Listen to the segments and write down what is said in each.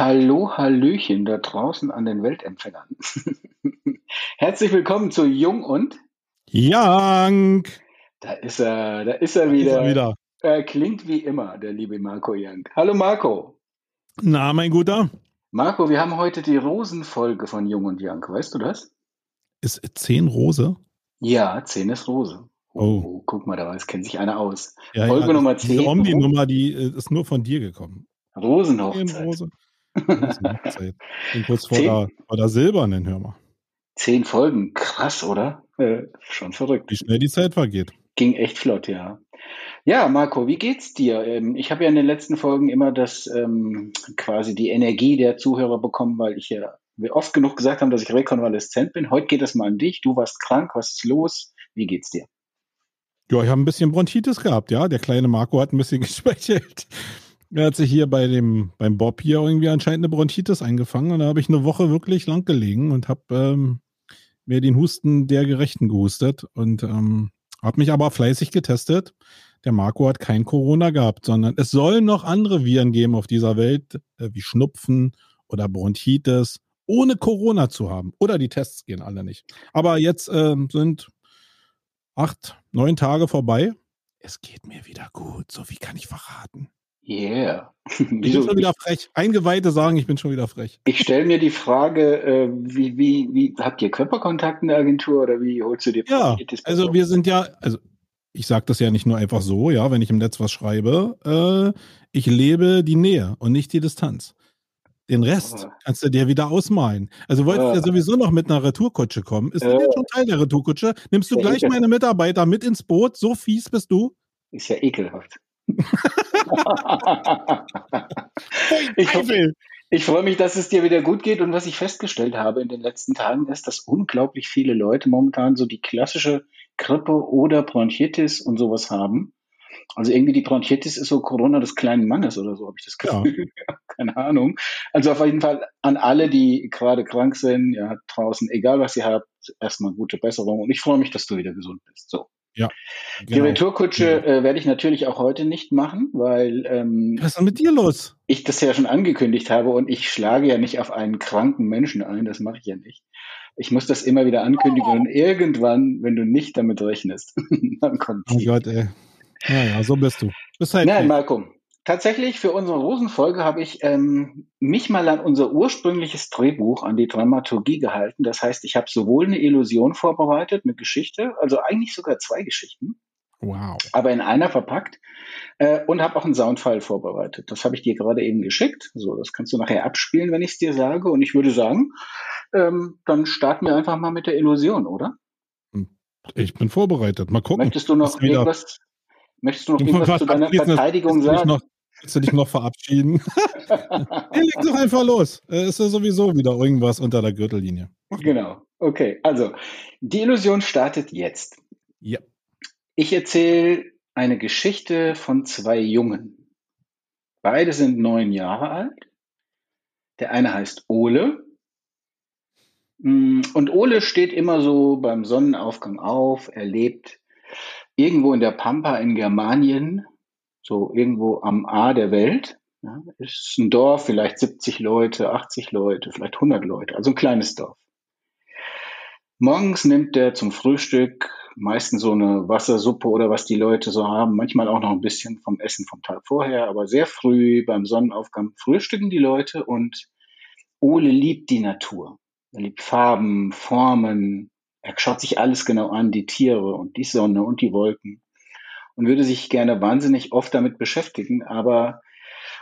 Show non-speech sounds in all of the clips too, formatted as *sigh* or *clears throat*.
Hallo, hallöchen da draußen an den Weltempfängern. *laughs* Herzlich willkommen zu Jung und Young. Da ist er, da ist er wieder. Ist er wieder. Er klingt wie immer, der liebe Marco Young. Hallo Marco. Na, mein Guter. Marco, wir haben heute die Rosenfolge von Jung und Young. Weißt du das? Ist 10 Rose? Ja, 10 ist Rose. Oh, Oh. guck mal, da kennt sich einer aus. Ja, Folge ja, Nummer Diese 10. Omni-Nummer, die äh, ist nur von dir gekommen. 10 Rosenhochzeit. Rose. *laughs* Rosenhochzeit. Bin kurz vor Zehn? der, vor der silbernen, hör mal. Zehn Folgen. Krass, oder? Äh, schon verrückt. Wie schnell die Zeit vergeht. Ging echt flott, ja. Ja, Marco, wie geht's dir? Ähm, ich habe ja in den letzten Folgen immer das ähm, quasi die Energie der Zuhörer bekommen, weil ich ja oft genug gesagt haben, dass ich rekonvaleszent bin. Heute geht es mal an dich. Du warst krank. Was ist los? Wie geht's dir? Ja, ich habe ein bisschen Bronchitis gehabt, ja. Der kleine Marco hat ein bisschen *laughs* geschwächelt. Er hat sich hier bei dem, beim Bob hier irgendwie anscheinend eine Bronchitis eingefangen und da habe ich eine Woche wirklich lang gelegen und habe ähm, mir den Husten der Gerechten gehustet und ähm, habe mich aber fleißig getestet. Der Marco hat kein Corona gehabt, sondern es sollen noch andere Viren geben auf dieser Welt, äh, wie Schnupfen oder Bronchitis, ohne Corona zu haben. Oder die Tests gehen alle nicht. Aber jetzt ähm, sind acht, neun Tage vorbei. Es geht mir wieder gut, so viel kann ich verraten. Yeah. Ich *laughs* bin schon wieder frech. Eingeweihte sagen, ich bin schon wieder frech. Ich stelle mir die Frage, äh, wie, wie, wie habt ihr Körperkontakt in der Agentur oder wie holst du dir Ja, also wir sind ja, also ich sage das ja nicht nur einfach so, ja, wenn ich im Netz was schreibe. Äh, ich lebe die Nähe und nicht die Distanz. Den Rest Ah. kannst du dir wieder ausmalen. Also wolltest du Ah. ja sowieso noch mit einer Retourkutsche kommen. Ist das Ja. jetzt schon Teil der Retourkutsche? Nimmst du Ja, gleich meine Mitarbeiter mit ins Boot? So fies bist du? Ist ja ekelhaft. Ich, Teufel. ich freue mich, dass es dir wieder gut geht. Und was ich festgestellt habe in den letzten Tagen ist, dass unglaublich viele Leute momentan so die klassische Grippe oder Bronchitis und sowas haben. Also irgendwie die Bronchitis ist so Corona des kleinen Mannes oder so, habe ich das Ja. Gefühl. *laughs* Keine Ahnung. Also auf jeden Fall an alle, die gerade krank sind, ja, draußen, egal was ihr habt, erstmal gute Besserung. Und ich freue mich, dass du wieder gesund bist. So. Die Genau. Retourkutsche äh, werde ich natürlich auch heute nicht machen, weil ähm, Was ist denn mit dir los? ich das ja schon angekündigt habe und ich schlage ja nicht auf einen kranken Menschen ein, das mache ich ja nicht. Ich muss das immer wieder ankündigen und irgendwann, wenn du nicht damit rechnest, *laughs* dann kommt Oh die. Gott, ey. Naja, so bist du. Bist halt Nein, nicht. Tatsächlich für unsere Rosenfolge habe ich ähm, mich mal an unser ursprüngliches Drehbuch, an die Dramaturgie gehalten. Das heißt, ich habe sowohl eine Illusion vorbereitet, eine Geschichte, also eigentlich sogar zwei Geschichten, Wow. aber in einer verpackt äh, und habe auch einen Soundfile vorbereitet. Das habe ich dir gerade eben geschickt. So, das kannst du nachher abspielen, wenn ich es dir sage. Und ich würde sagen, ähm, dann starten wir einfach mal mit der Illusion, oder? Ich bin vorbereitet. Mal gucken. Möchtest du noch irgendwas? Möchtest du noch irgendwas zu deiner Verteidigung sagen? Noch, willst du dich noch verabschieden? *laughs* hey, leg doch einfach los. Äh, Ist ja sowieso wieder irgendwas unter der Gürtellinie. genau. Okay. Also die Illusion startet jetzt. Ja. Ich erzähle eine Geschichte von zwei Jungen. Beide sind neun Jahre alt. Der eine heißt Ole. Mm, Und Ole steht immer so beim Sonnenaufgang auf. Er lebt irgendwo in der Pampa in Germanien, so irgendwo am A der Welt. Ja, ist ein Dorf, vielleicht 70 Leute, 80 Leute, vielleicht 100 Leute, also ein kleines Dorf. Morgens nimmt er zum Frühstück meistens so eine Wassersuppe oder was die Leute so haben, manchmal auch noch ein bisschen vom Essen vom Tag vorher, aber sehr früh beim Sonnenaufgang frühstücken die Leute und Ole liebt die Natur. Er liebt Farben, Formen, er schaut sich alles genau an, die Tiere und die Sonne und die Wolken und würde sich gerne wahnsinnig oft damit beschäftigen, aber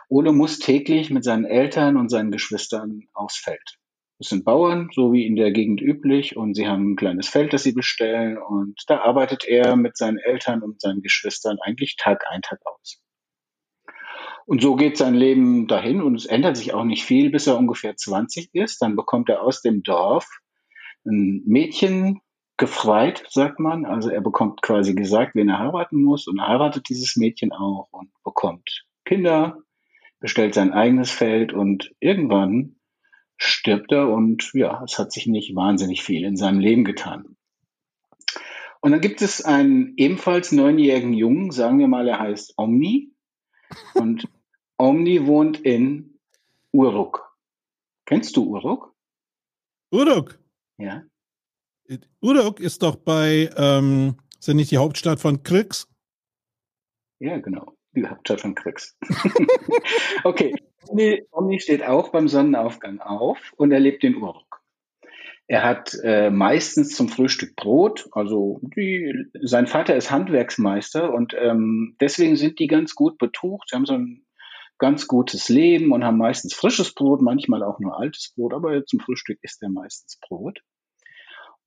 Ole muss täglich mit seinen Eltern und seinen Geschwistern aufs Feld. Das sind Bauern, so wie in der Gegend üblich, und sie haben ein kleines Feld, das sie bestellen, und da arbeitet er mit seinen Eltern und seinen Geschwistern eigentlich Tag ein, Tag aus. Und so geht sein Leben dahin und es ändert sich auch nicht viel, bis er ungefähr 20 ist. Dann bekommt er aus dem Dorf ein Mädchen gefreit, sagt man. Also er bekommt quasi gesagt, wen er heiraten muss und er heiratet dieses Mädchen auch und bekommt Kinder, bestellt sein eigenes Feld und irgendwann stirbt er und ja, es hat sich nicht wahnsinnig viel in seinem Leben getan. Und dann gibt es einen ebenfalls neunjährigen Jungen, sagen wir mal, er heißt Omni. Und *laughs* Omni wohnt in Uruk. Kennst du Uruk? Uruk? Ja. Uruk ist doch bei, ähm, ist ja nicht die Hauptstadt von Krix? Ja, genau. Die Hauptstadt von Krix. *laughs* okay. Omni, Omni steht auch beim Sonnenaufgang auf und er lebt in Uruk. Er hat äh, meistens zum Frühstück Brot. Also die, sein Vater ist Handwerksmeister und ähm, deswegen sind die ganz gut betucht. Sie haben so ein ganz gutes Leben und haben meistens frisches Brot, manchmal auch nur altes Brot, aber zum Frühstück isst er meistens Brot.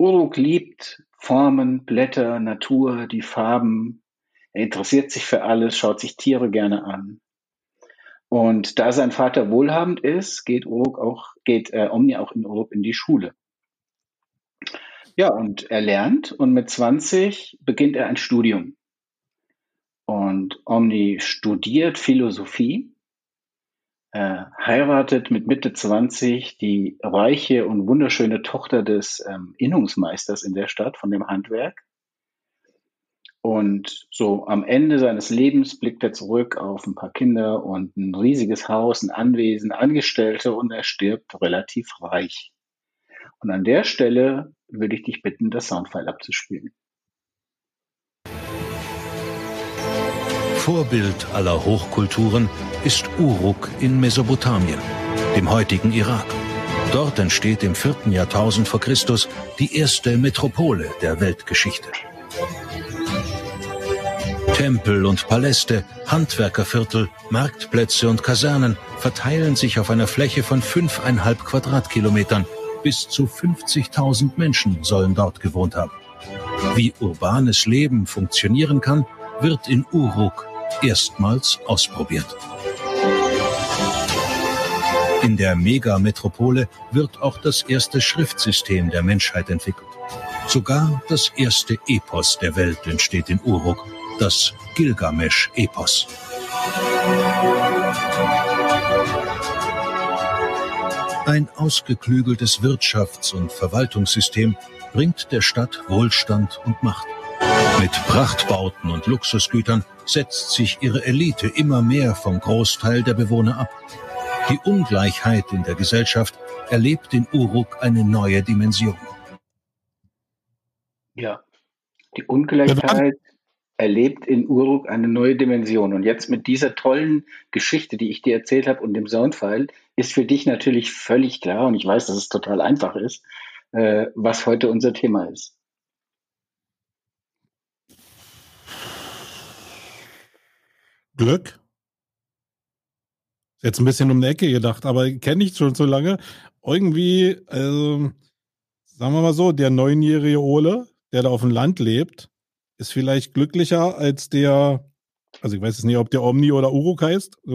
Uruk liebt Formen, Blätter, Natur, die Farben. Er interessiert sich für alles, schaut sich Tiere gerne an. Und da sein Vater wohlhabend ist, geht Uruk auch, geht äh, Omni auch in Uruk in die Schule. Ja, und er lernt und mit 20 beginnt er ein Studium. Und Omni studiert Philosophie äh, heiratet mit Mitte 20 die reiche und wunderschöne Tochter des ähm, Innungsmeisters in der Stadt von dem Handwerk. Und so am Ende seines Lebens blickt er zurück auf ein paar Kinder und ein riesiges Haus, ein Anwesen, Angestellte und er stirbt relativ reich. Und an der Stelle würde ich dich bitten, das Soundfile abzuspielen. Vorbild aller Hochkulturen ist Uruk in Mesopotamien, dem heutigen Irak. Dort entsteht im vierten Jahrtausend vor Christus die erste Metropole der Weltgeschichte. Tempel und Paläste, Handwerkerviertel, Marktplätze und Kasernen verteilen sich auf einer Fläche von fünfeinhalb Quadratkilometern. Bis zu 50.000 Menschen sollen dort gewohnt haben. Wie urbanes Leben funktionieren kann, wird in Uruk erstmals ausprobiert. In der Megametropole wird auch das erste Schriftsystem der Menschheit entwickelt. Sogar das erste Epos der Welt entsteht in Uruk, das Gilgamesch-Epos. Ein ausgeklügeltes Wirtschafts- und Verwaltungssystem bringt der Stadt Wohlstand und Macht. Mit Prachtbauten und Luxusgütern setzt sich ihre Elite immer mehr vom Großteil der Bewohner ab. Die Ungleichheit in der Gesellschaft erlebt in Uruk eine neue Dimension. Ja, die Ungleichheit erlebt in Uruk eine neue Dimension. Und jetzt mit dieser tollen Geschichte, die ich dir erzählt habe und dem Soundfile, ist für dich natürlich völlig klar, und ich weiß, dass es total einfach ist, äh, was heute unser Thema ist. Glück. Jetzt ein bisschen um die Ecke gedacht, aber kenne ich schon so lange. Irgendwie, also, sagen wir mal so, der neunjährige Ole, der da auf dem Land lebt, ist vielleicht glücklicher als der, also ich weiß jetzt nicht, ob der Omni oder Uruk heißt. *laughs*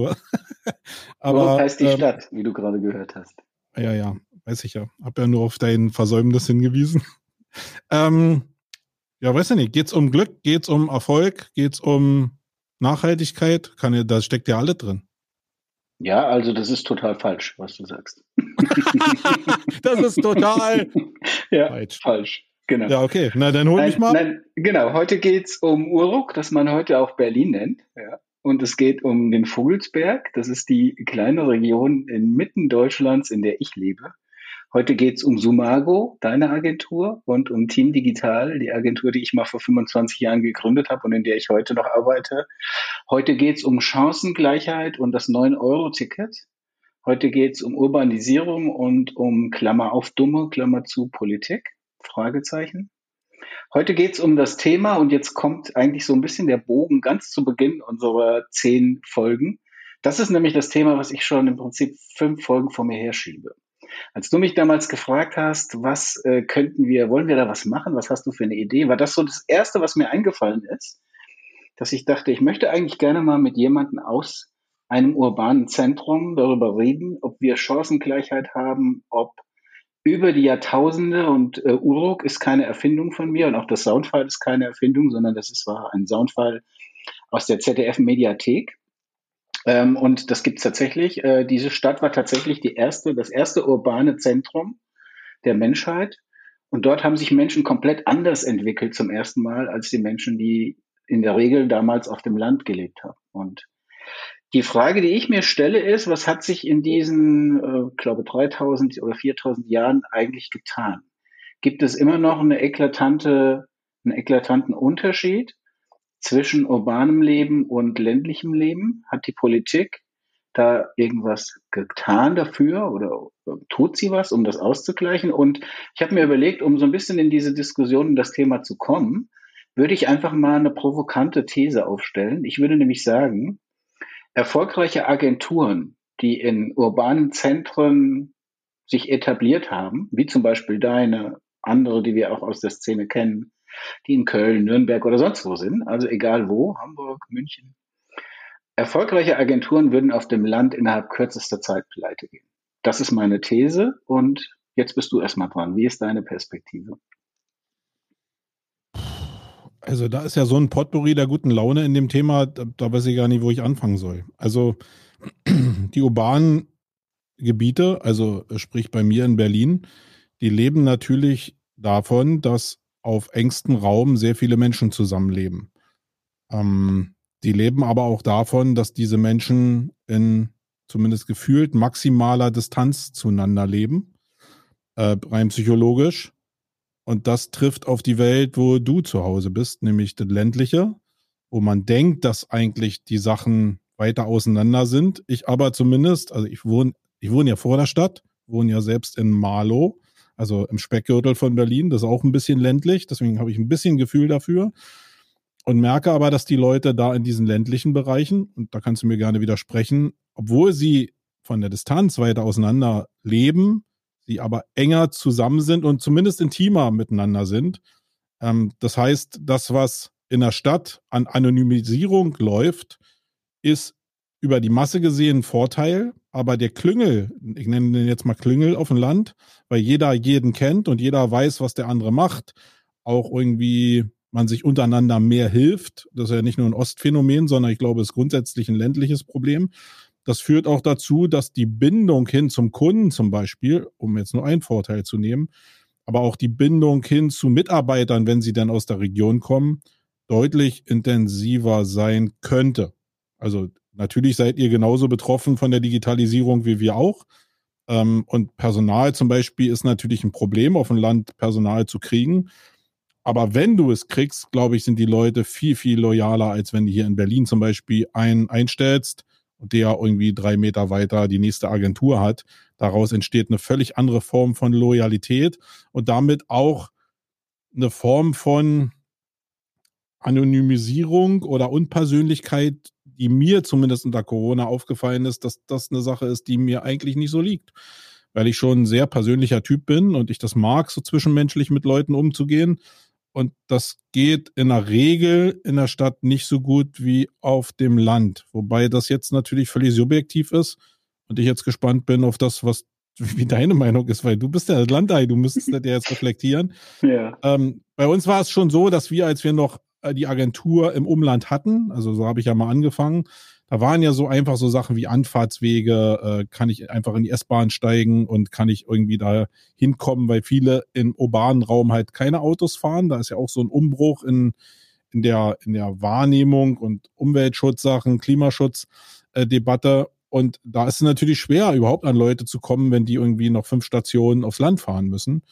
aber, Uruk heißt die ähm, Stadt, wie du gerade gehört hast. Ja, ja, weiß ich ja. Hab ja nur auf dein Versäumnis hingewiesen. *laughs* ähm, ja, weiß ich nicht. Geht's um Glück? Geht's um Erfolg? Geht's um Nachhaltigkeit, kann ja, da steckt ja alle drin. Ja, also das ist total falsch, was du sagst. *laughs* das ist total *laughs* ja, falsch. falsch. Genau. Ja, okay. Na, dann hol mich mal. Nein, genau, heute geht es um Uruk, das man heute auch Berlin nennt. Ja. Und es geht um den Vogelsberg. Das ist die kleine Region inmitten Deutschlands, in der ich lebe. Heute geht es um Sumago, deine Agentur, und um Team Digital, die Agentur, die ich mal vor 25 Jahren gegründet habe und in der ich heute noch arbeite. Heute geht es um Chancengleichheit und das 9-Euro-Ticket. Heute geht es um Urbanisierung und um Klammer auf Dumme, Klammer zu Politik, Fragezeichen. Heute geht es um das Thema und jetzt kommt eigentlich so ein bisschen der Bogen ganz zu Beginn unserer zehn Folgen. Das ist nämlich das Thema, was ich schon im Prinzip fünf Folgen vor mir herschiebe. Als du mich damals gefragt hast, was äh, könnten wir, wollen wir da was machen? Was hast du für eine Idee? War das so das Erste, was mir eingefallen ist, dass ich dachte, ich möchte eigentlich gerne mal mit jemandem aus einem urbanen Zentrum darüber reden, ob wir Chancengleichheit haben, ob über die Jahrtausende und äh, Uruk ist keine Erfindung von mir und auch das Soundfile ist keine Erfindung, sondern das ist, war ein Soundfile aus der ZDF-Mediathek. Ähm, und das gibt's tatsächlich. Äh, diese Stadt war tatsächlich die erste, das erste urbane Zentrum der Menschheit. Und dort haben sich Menschen komplett anders entwickelt zum ersten Mal als die Menschen, die in der Regel damals auf dem Land gelebt haben. Und die Frage, die ich mir stelle, ist, was hat sich in diesen, äh, glaube 3000 oder 4000 Jahren eigentlich getan? Gibt es immer noch eine eklatante, einen eklatanten Unterschied zwischen urbanem Leben und ländlichem Leben? Hat die Politik da irgendwas getan dafür oder tut sie was, um das auszugleichen? Und ich habe mir überlegt, um so ein bisschen in diese Diskussion um das Thema zu kommen, würde ich einfach mal eine provokante These aufstellen. Ich würde nämlich sagen, erfolgreiche Agenturen, die in urbanen Zentren sich etabliert haben, wie zum Beispiel deine, andere, die wir auch aus der Szene kennen, die in Köln, Nürnberg oder sonst wo sind, also egal wo, Hamburg, München. Erfolgreiche Agenturen würden auf dem Land innerhalb kürzester Zeit pleite gehen. Das ist meine These und jetzt bist du erstmal dran. Wie ist deine Perspektive? Also da ist ja so ein Potpourri der guten Laune in dem Thema, da, da weiß ich gar nicht, wo ich anfangen soll. Also *clears throat* die urbanen Gebiete, also sprich bei mir in Berlin, die leben natürlich davon, dass auf engstem Raum sehr viele Menschen zusammenleben. Ähm, die leben aber auch davon, dass diese Menschen in zumindest gefühlt maximaler Distanz zueinander leben, äh, rein psychologisch. Und das trifft auf die Welt, wo du zu Hause bist, nämlich das ländliche, wo man denkt, dass eigentlich die Sachen weiter auseinander sind. Ich aber zumindest, also ich wohne, ich wohne ja vor der Stadt, wohne ja selbst in Marlow, also im Speckgürtel von Berlin. Das ist auch ein bisschen ländlich, deswegen habe ich ein bisschen Gefühl dafür. Und merke aber, dass die Leute da in diesen ländlichen Bereichen, und da kannst du mir gerne widersprechen, obwohl sie von der Distanz weiter auseinander leben, die aber enger zusammen sind und zumindest intimer miteinander sind. Ähm, das heißt, das, was in der Stadt an Anonymisierung läuft, ist über die Masse gesehen Vorteil, aber der Klüngel, ich nenne den jetzt mal Klüngel auf dem Land, weil jeder jeden kennt und jeder weiß, was der andere macht, auch irgendwie man sich untereinander mehr hilft. Das ist ja nicht nur ein Ostphänomen, sondern ich glaube, es ist grundsätzlich ein ländliches Problem. Das führt auch dazu, dass die Bindung hin zum Kunden zum Beispiel, um jetzt nur einen Vorteil zu nehmen, aber auch die Bindung hin zu Mitarbeitern, wenn sie dann aus der Region kommen, deutlich intensiver sein könnte. Also natürlich seid ihr genauso betroffen von der Digitalisierung wie wir auch. Ähm, und Personal zum Beispiel ist natürlich ein Problem, auf dem Land Personal zu kriegen. Aber wenn du es kriegst, glaube ich, sind die Leute viel, viel loyaler, als wenn du hier in Berlin zum Beispiel einen einstellst und der irgendwie drei Meter weiter die nächste Agentur hat. Daraus entsteht eine völlig andere Form von Loyalität und damit auch eine Form von Anonymisierung oder Unpersönlichkeit, die mir zumindest unter Corona aufgefallen ist, dass das eine Sache ist, die mir eigentlich nicht so liegt. Weil ich schon ein sehr persönlicher Typ bin und ich das mag, so zwischenmenschlich mit Leuten umzugehen. Und das geht in der Regel in der Stadt nicht so gut wie auf dem Land. Wobei das jetzt natürlich völlig subjektiv ist und ich jetzt gespannt bin auf das, was *laughs* wie deine Meinung ist, weil du bist ja Landei, du müsstest das ja jetzt reflektieren. *laughs* Ja. Ähm, bei uns war es schon so, dass wir, als wir noch die Agentur im Umland hatten, also so habe ich ja mal angefangen, da waren ja so einfach so Sachen wie Anfahrtswege, äh, kann ich einfach in die S-Bahn steigen und kann ich irgendwie da hinkommen, weil viele im urbanen Raum halt keine Autos fahren. Da ist ja auch so ein Umbruch in, in, der, in der Wahrnehmung und Umweltschutzsachen, Klimaschutzdebatte. Äh, und da ist es natürlich schwer, überhaupt an Leute zu kommen, wenn die irgendwie noch fünf Stationen aufs Land fahren müssen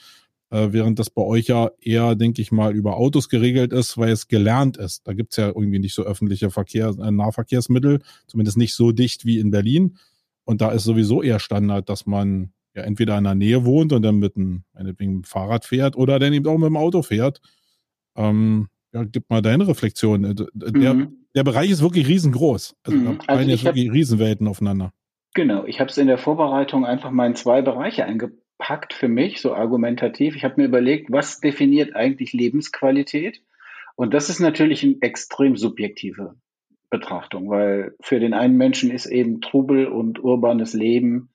äh, während das bei euch ja eher, denke ich mal, über Autos geregelt ist, weil es gelernt ist. Da gibt's ja irgendwie nicht so öffentliche Verkehr, äh, Nahverkehrsmittel, zumindest nicht so dicht wie in Berlin. Und da ist sowieso eher Standard, dass man ja entweder in der Nähe wohnt und dann mit einem, mit Fahrrad fährt oder dann eben auch mit dem Auto fährt. Ähm, ja, gib mal deine Reflexion. Äh, der, mhm. der Bereich ist wirklich riesengroß. Also mhm. da also jetzt wirklich Riesenwelten aufeinander. Genau, ich habe es in der Vorbereitung einfach mal in zwei Bereiche eingebaut gepackt für mich, so argumentativ. Ich habe mir überlegt, was definiert eigentlich Lebensqualität? Und das ist natürlich eine extrem subjektive Betrachtung, weil für den einen Menschen ist eben Trubel und urbanes Leben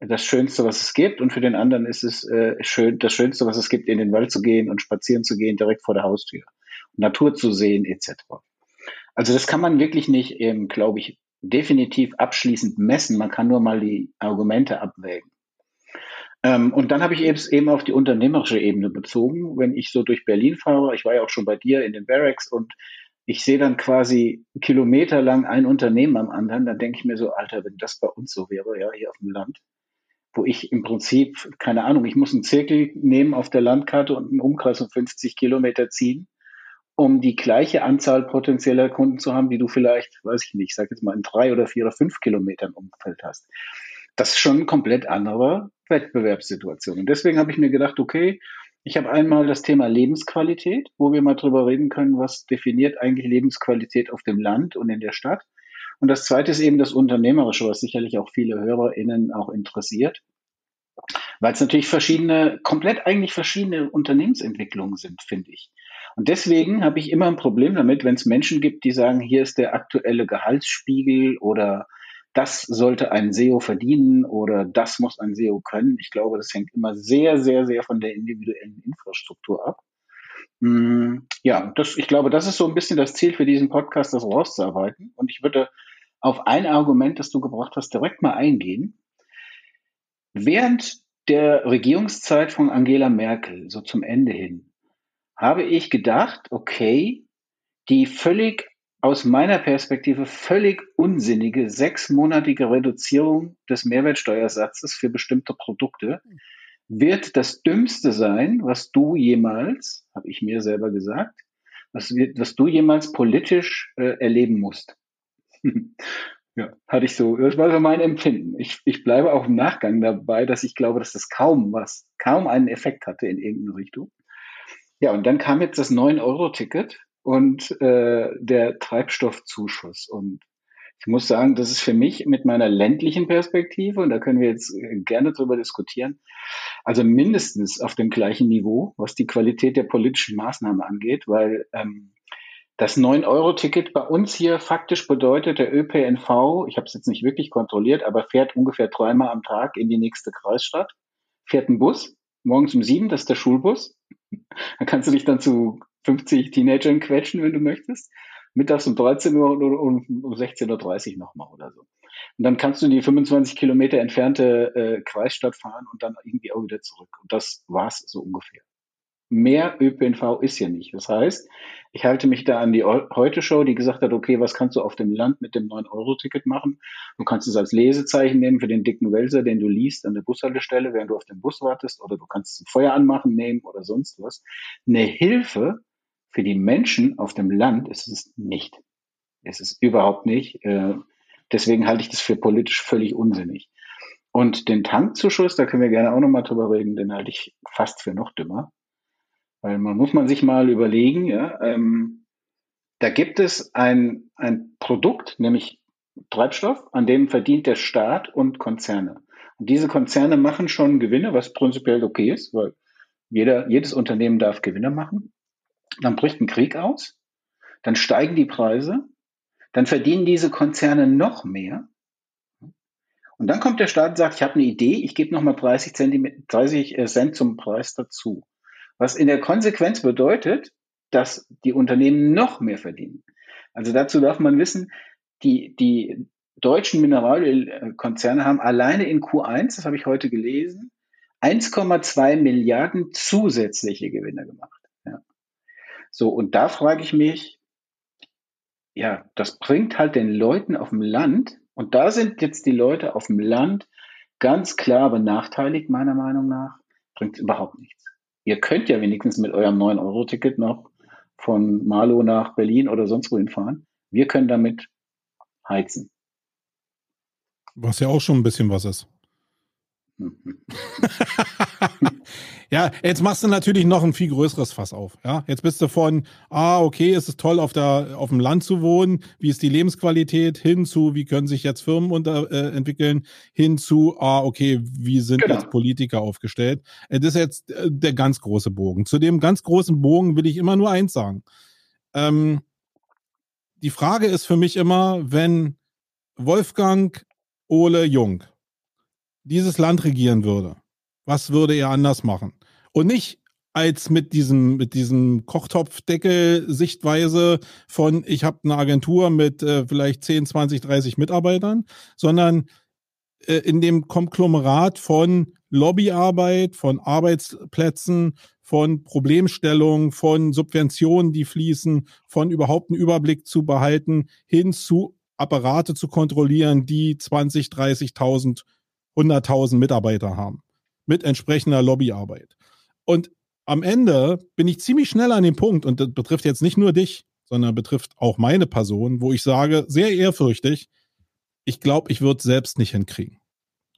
das Schönste, was es gibt, und für den anderen ist es äh, schön, das Schönste, was es gibt, in den Wald zu gehen und spazieren zu gehen, direkt vor der Haustür, Natur zu sehen, etc. Also das kann man wirklich nicht, ähm, glaube ich, definitiv abschließend messen. Man kann nur mal die Argumente abwägen. Ähm, und dann habe ich es eben auf die unternehmerische Ebene bezogen. Wenn ich so durch Berlin fahre, ich war ja auch schon bei dir in den Barracks und ich sehe dann quasi kilometerlang ein Unternehmen am anderen, dann denke ich mir so, Alter, wenn das bei uns so wäre, ja, hier auf dem Land, wo ich im Prinzip, keine Ahnung, ich muss einen Zirkel nehmen auf der Landkarte und einen Umkreis von 50 Kilometer ziehen, um die gleiche Anzahl potenzieller Kunden zu haben, wie du vielleicht, weiß ich nicht, ich sage jetzt mal in drei oder vier oder fünf Kilometern Umfeld hast. Das ist schon eine komplett andere Wettbewerbssituation. Und deswegen habe ich mir gedacht, okay, ich habe einmal das Thema Lebensqualität, wo wir mal drüber reden können, was definiert eigentlich Lebensqualität auf dem Land und in der Stadt. Und das zweite ist eben das Unternehmerische, was sicherlich auch viele HörerInnen auch interessiert. Weil es natürlich verschiedene, komplett eigentlich verschiedene Unternehmensentwicklungen sind, finde ich. Und deswegen habe ich immer ein Problem damit, wenn es Menschen gibt, die sagen, hier ist der aktuelle Gehaltsspiegel oder das sollte ein SEO verdienen oder das muss ein SEO können. Ich glaube, das hängt immer sehr, sehr, sehr von der individuellen Infrastruktur ab. Mm, ja, das, ich glaube, das ist so ein bisschen das Ziel für diesen Podcast, das rauszuarbeiten. Und ich würde auf ein Argument, das du gebracht hast, direkt mal eingehen. Während der Regierungszeit von Angela Merkel, so zum Ende hin, habe ich gedacht, okay, die völlig aus meiner Perspektive völlig unsinnige sechsmonatige Reduzierung des Mehrwertsteuersatzes für bestimmte Produkte wird das Dümmste sein, was du jemals, habe ich mir selber gesagt, was, was du jemals politisch äh, erleben musst. *laughs* ja, hatte ich so, das war so mein Empfinden. Ich, ich bleibe auch im Nachgang dabei, dass ich glaube, dass das kaum was, kaum einen Effekt hatte in irgendeine Richtung. Ja, und dann kam jetzt das 9-Euro-Ticket und äh, der Treibstoffzuschuss. Und ich muss sagen, das ist für mich mit meiner ländlichen Perspektive, und da können wir jetzt äh, gerne drüber diskutieren, also mindestens auf dem gleichen Niveau, was die Qualität der politischen Maßnahme angeht, weil ähm, das 9-Euro-Ticket bei uns hier faktisch bedeutet, der ÖPNV, ich habe es jetzt nicht wirklich kontrolliert, aber fährt ungefähr dreimal am Tag in die nächste Kreisstadt, fährt ein Bus, morgens um sieben, das ist der Schulbus. *laughs* Da kannst du dich dann zu 50 Teenagern quetschen, wenn du möchtest. Mittags um 13 Uhr und um 16.30 Uhr nochmal oder so. Und dann kannst du in die 25 Kilometer entfernte äh, Kreisstadt fahren und dann irgendwie auch wieder zurück. Und das war's so ungefähr. Mehr ÖPNV ist ja nicht. Das heißt, ich halte mich da an die Heute-Show, die gesagt hat, okay, was kannst du auf dem Land mit dem 9-Euro-Ticket machen? Du kannst es als Lesezeichen nehmen für den dicken Wälzer, den du liest an der Bushaltestelle, während du auf den Bus wartest, oder du kannst zum Feuer anmachen nehmen oder sonst was. Eine Hilfe für die Menschen auf dem Land ist es nicht. Es ist überhaupt nicht. Äh, deswegen halte ich das für politisch völlig unsinnig. Und den Tankzuschuss, da können wir gerne auch nochmal drüber reden, den halte ich fast für noch dümmer. Weil man muss man sich mal überlegen, ja, ähm, da gibt es ein, ein Produkt, nämlich Treibstoff, an dem verdient der Staat und Konzerne. Und diese Konzerne machen schon Gewinne, was prinzipiell okay ist, weil jeder, jedes Unternehmen darf Gewinne machen. Dann bricht ein Krieg aus, dann steigen die Preise, dann verdienen diese Konzerne noch mehr. Und dann kommt der Staat und sagt, ich habe eine Idee, ich gebe nochmal 30, Zentimeter, 30 Cent zum Preis dazu. Was in der Konsequenz bedeutet, dass die Unternehmen noch mehr verdienen. Also dazu darf man wissen, die, die deutschen Mineralölkonzerne haben alleine in Q1, das habe ich heute gelesen, 1,2 Milliarden zusätzliche Gewinne gemacht. So, und da frage ich mich, ja, das bringt halt den Leuten auf dem Land, und da sind jetzt die Leute auf dem Land ganz klar benachteiligt, meiner Meinung nach, bringt überhaupt nichts. Ihr könnt ja wenigstens mit eurem 9-Euro-Ticket noch von Marlow nach Berlin oder sonst wohin fahren. Wir können damit heizen. Was ja auch schon ein bisschen was ist. *laughs* ja, jetzt machst du natürlich noch ein viel größeres Fass auf. Ja, jetzt bist du von, ah, okay, es ist toll, auf der, auf dem Land zu wohnen. Wie ist die Lebensqualität? Hin zu, wie können sich jetzt Firmen unter, äh, entwickeln? Hin zu, ah, okay, wie sind genau. jetzt Politiker aufgestellt? Das ist jetzt äh, der ganz große Bogen. Zu dem ganz großen Bogen will ich immer nur eins sagen. Ähm, die Frage ist für mich immer, wenn Wolfgang Ole Jung dieses Land regieren würde, was würde er anders machen? Und nicht als mit diesem mit diesem Kochtopfdeckel Sichtweise von ich habe eine Agentur mit äh, vielleicht 10, 20, 30 Mitarbeitern, sondern äh, in dem Konglomerat von Lobbyarbeit, von Arbeitsplätzen, von Problemstellungen, von Subventionen, die fließen, von überhaupt einen Überblick zu behalten, hin zu Apparate zu kontrollieren, die 20, 30.000, 100.000 Mitarbeiter haben. Mit entsprechender Lobbyarbeit. Und am Ende bin ich ziemlich schnell an dem Punkt, und das betrifft jetzt nicht nur dich, sondern betrifft auch meine Person, wo ich sage, sehr ehrfürchtig, ich glaube, ich würde es selbst nicht hinkriegen.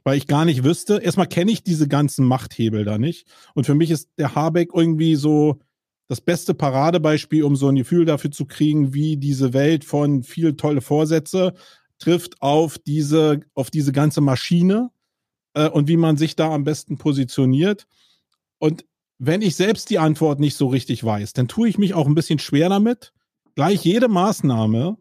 Weil ich gar nicht wüsste, erstmal kenne ich diese ganzen Machthebel da nicht. Und für mich ist der Habeck irgendwie so das beste Paradebeispiel, um so ein Gefühl dafür zu kriegen, wie diese Welt von viel tolle Vorsätze trifft auf diese, auf diese ganze Maschine äh, und wie man sich da am besten positioniert. Und wenn ich selbst die Antwort nicht so richtig weiß, dann tue ich mich auch ein bisschen schwer damit, gleich jede Maßnahme,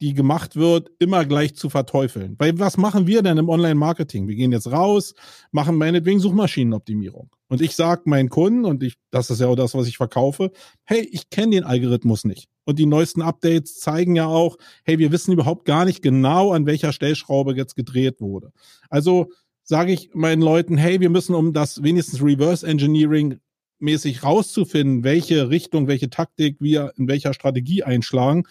die gemacht wird, immer gleich zu verteufeln. Weil was machen wir denn im Online-Marketing? Wir gehen jetzt raus, machen meinetwegen Suchmaschinenoptimierung. Und ich sage meinen Kunden, und ich, das ist ja auch das, was ich verkaufe, hey, ich kenne den Algorithmus nicht. Und die neuesten Updates zeigen ja auch, hey, wir wissen überhaupt gar nicht genau, an welcher Stellschraube jetzt gedreht wurde. Also sage ich meinen Leuten, hey, wir müssen um das wenigstens Reverse Engineering mäßig rauszufinden, welche Richtung, welche Taktik wir in welcher Strategie einschlagen,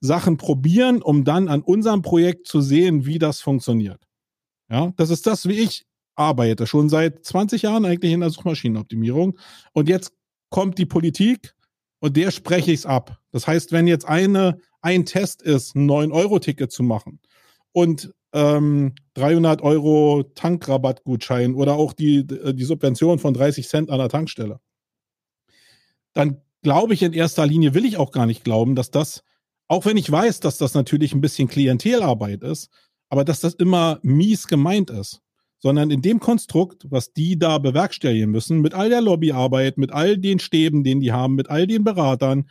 Sachen probieren, um dann an unserem Projekt zu sehen, wie das funktioniert. Ja, das ist das, wie ich arbeite, schon seit 20 Jahren eigentlich in der Suchmaschinenoptimierung. Und jetzt kommt die Politik und der spreche ich es ab. Das heißt, wenn jetzt eine, ein Test ist, ein 9-Euro-Ticket zu machen und ähm, 300 Euro Tankrabattgutschein oder auch die, die Subvention von 30 Cent an der Tankstelle. Dann glaube ich in erster Linie, will ich auch gar nicht glauben, dass das, auch wenn ich weiß, dass das natürlich ein bisschen Klientelarbeit ist, aber dass das immer mies gemeint ist, sondern in dem Konstrukt, was die da bewerkstelligen müssen, mit all der Lobbyarbeit, mit all den Stäben, den die haben, mit all den Beratern,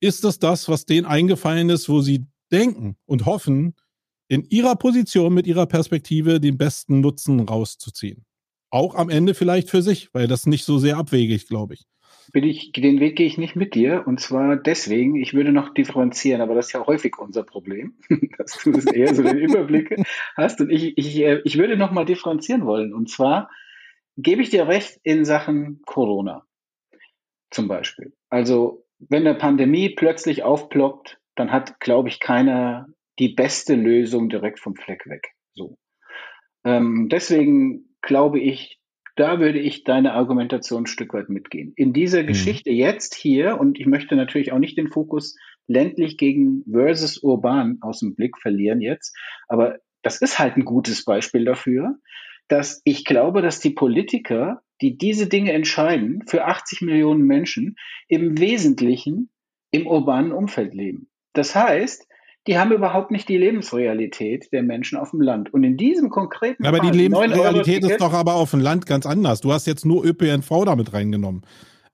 ist das das, was denen eingefallen ist, wo sie denken und hoffen, in ihrer Position mit ihrer Perspektive den besten Nutzen rauszuziehen. Auch am Ende vielleicht für sich, weil das nicht so sehr abwegig, glaube ich. Bin ich, den Weg gehe ich nicht mit dir. Und zwar deswegen, ich würde noch differenzieren, aber das ist ja häufig unser Problem, *laughs* dass du das eher so den Überblick hast. Und ich, ich, äh, ich würde noch mal differenzieren wollen. Und zwar gebe ich dir recht in Sachen Corona zum Beispiel. Also wenn eine Pandemie plötzlich aufploppt, dann hat, glaube ich, keiner die beste Lösung direkt vom Fleck weg. So. Ähm, deswegen glaube ich, da würde ich deine Argumentation ein Stück weit mitgehen. In dieser mhm. Geschichte jetzt hier, und ich möchte natürlich auch nicht den Fokus ländlich gegen versus urban aus dem Blick verlieren jetzt, aber das ist halt ein gutes Beispiel dafür, dass ich glaube, dass die Politiker, die diese Dinge entscheiden, für 80 Millionen Menschen im Wesentlichen im urbanen Umfeld leben. Das heißt, die haben überhaupt nicht die Lebensrealität der Menschen auf dem Land. Und in diesem konkreten Aber Fall, die Lebensrealität ist doch aber auf dem Land ganz anders. Du hast jetzt nur ÖPNV damit reingenommen.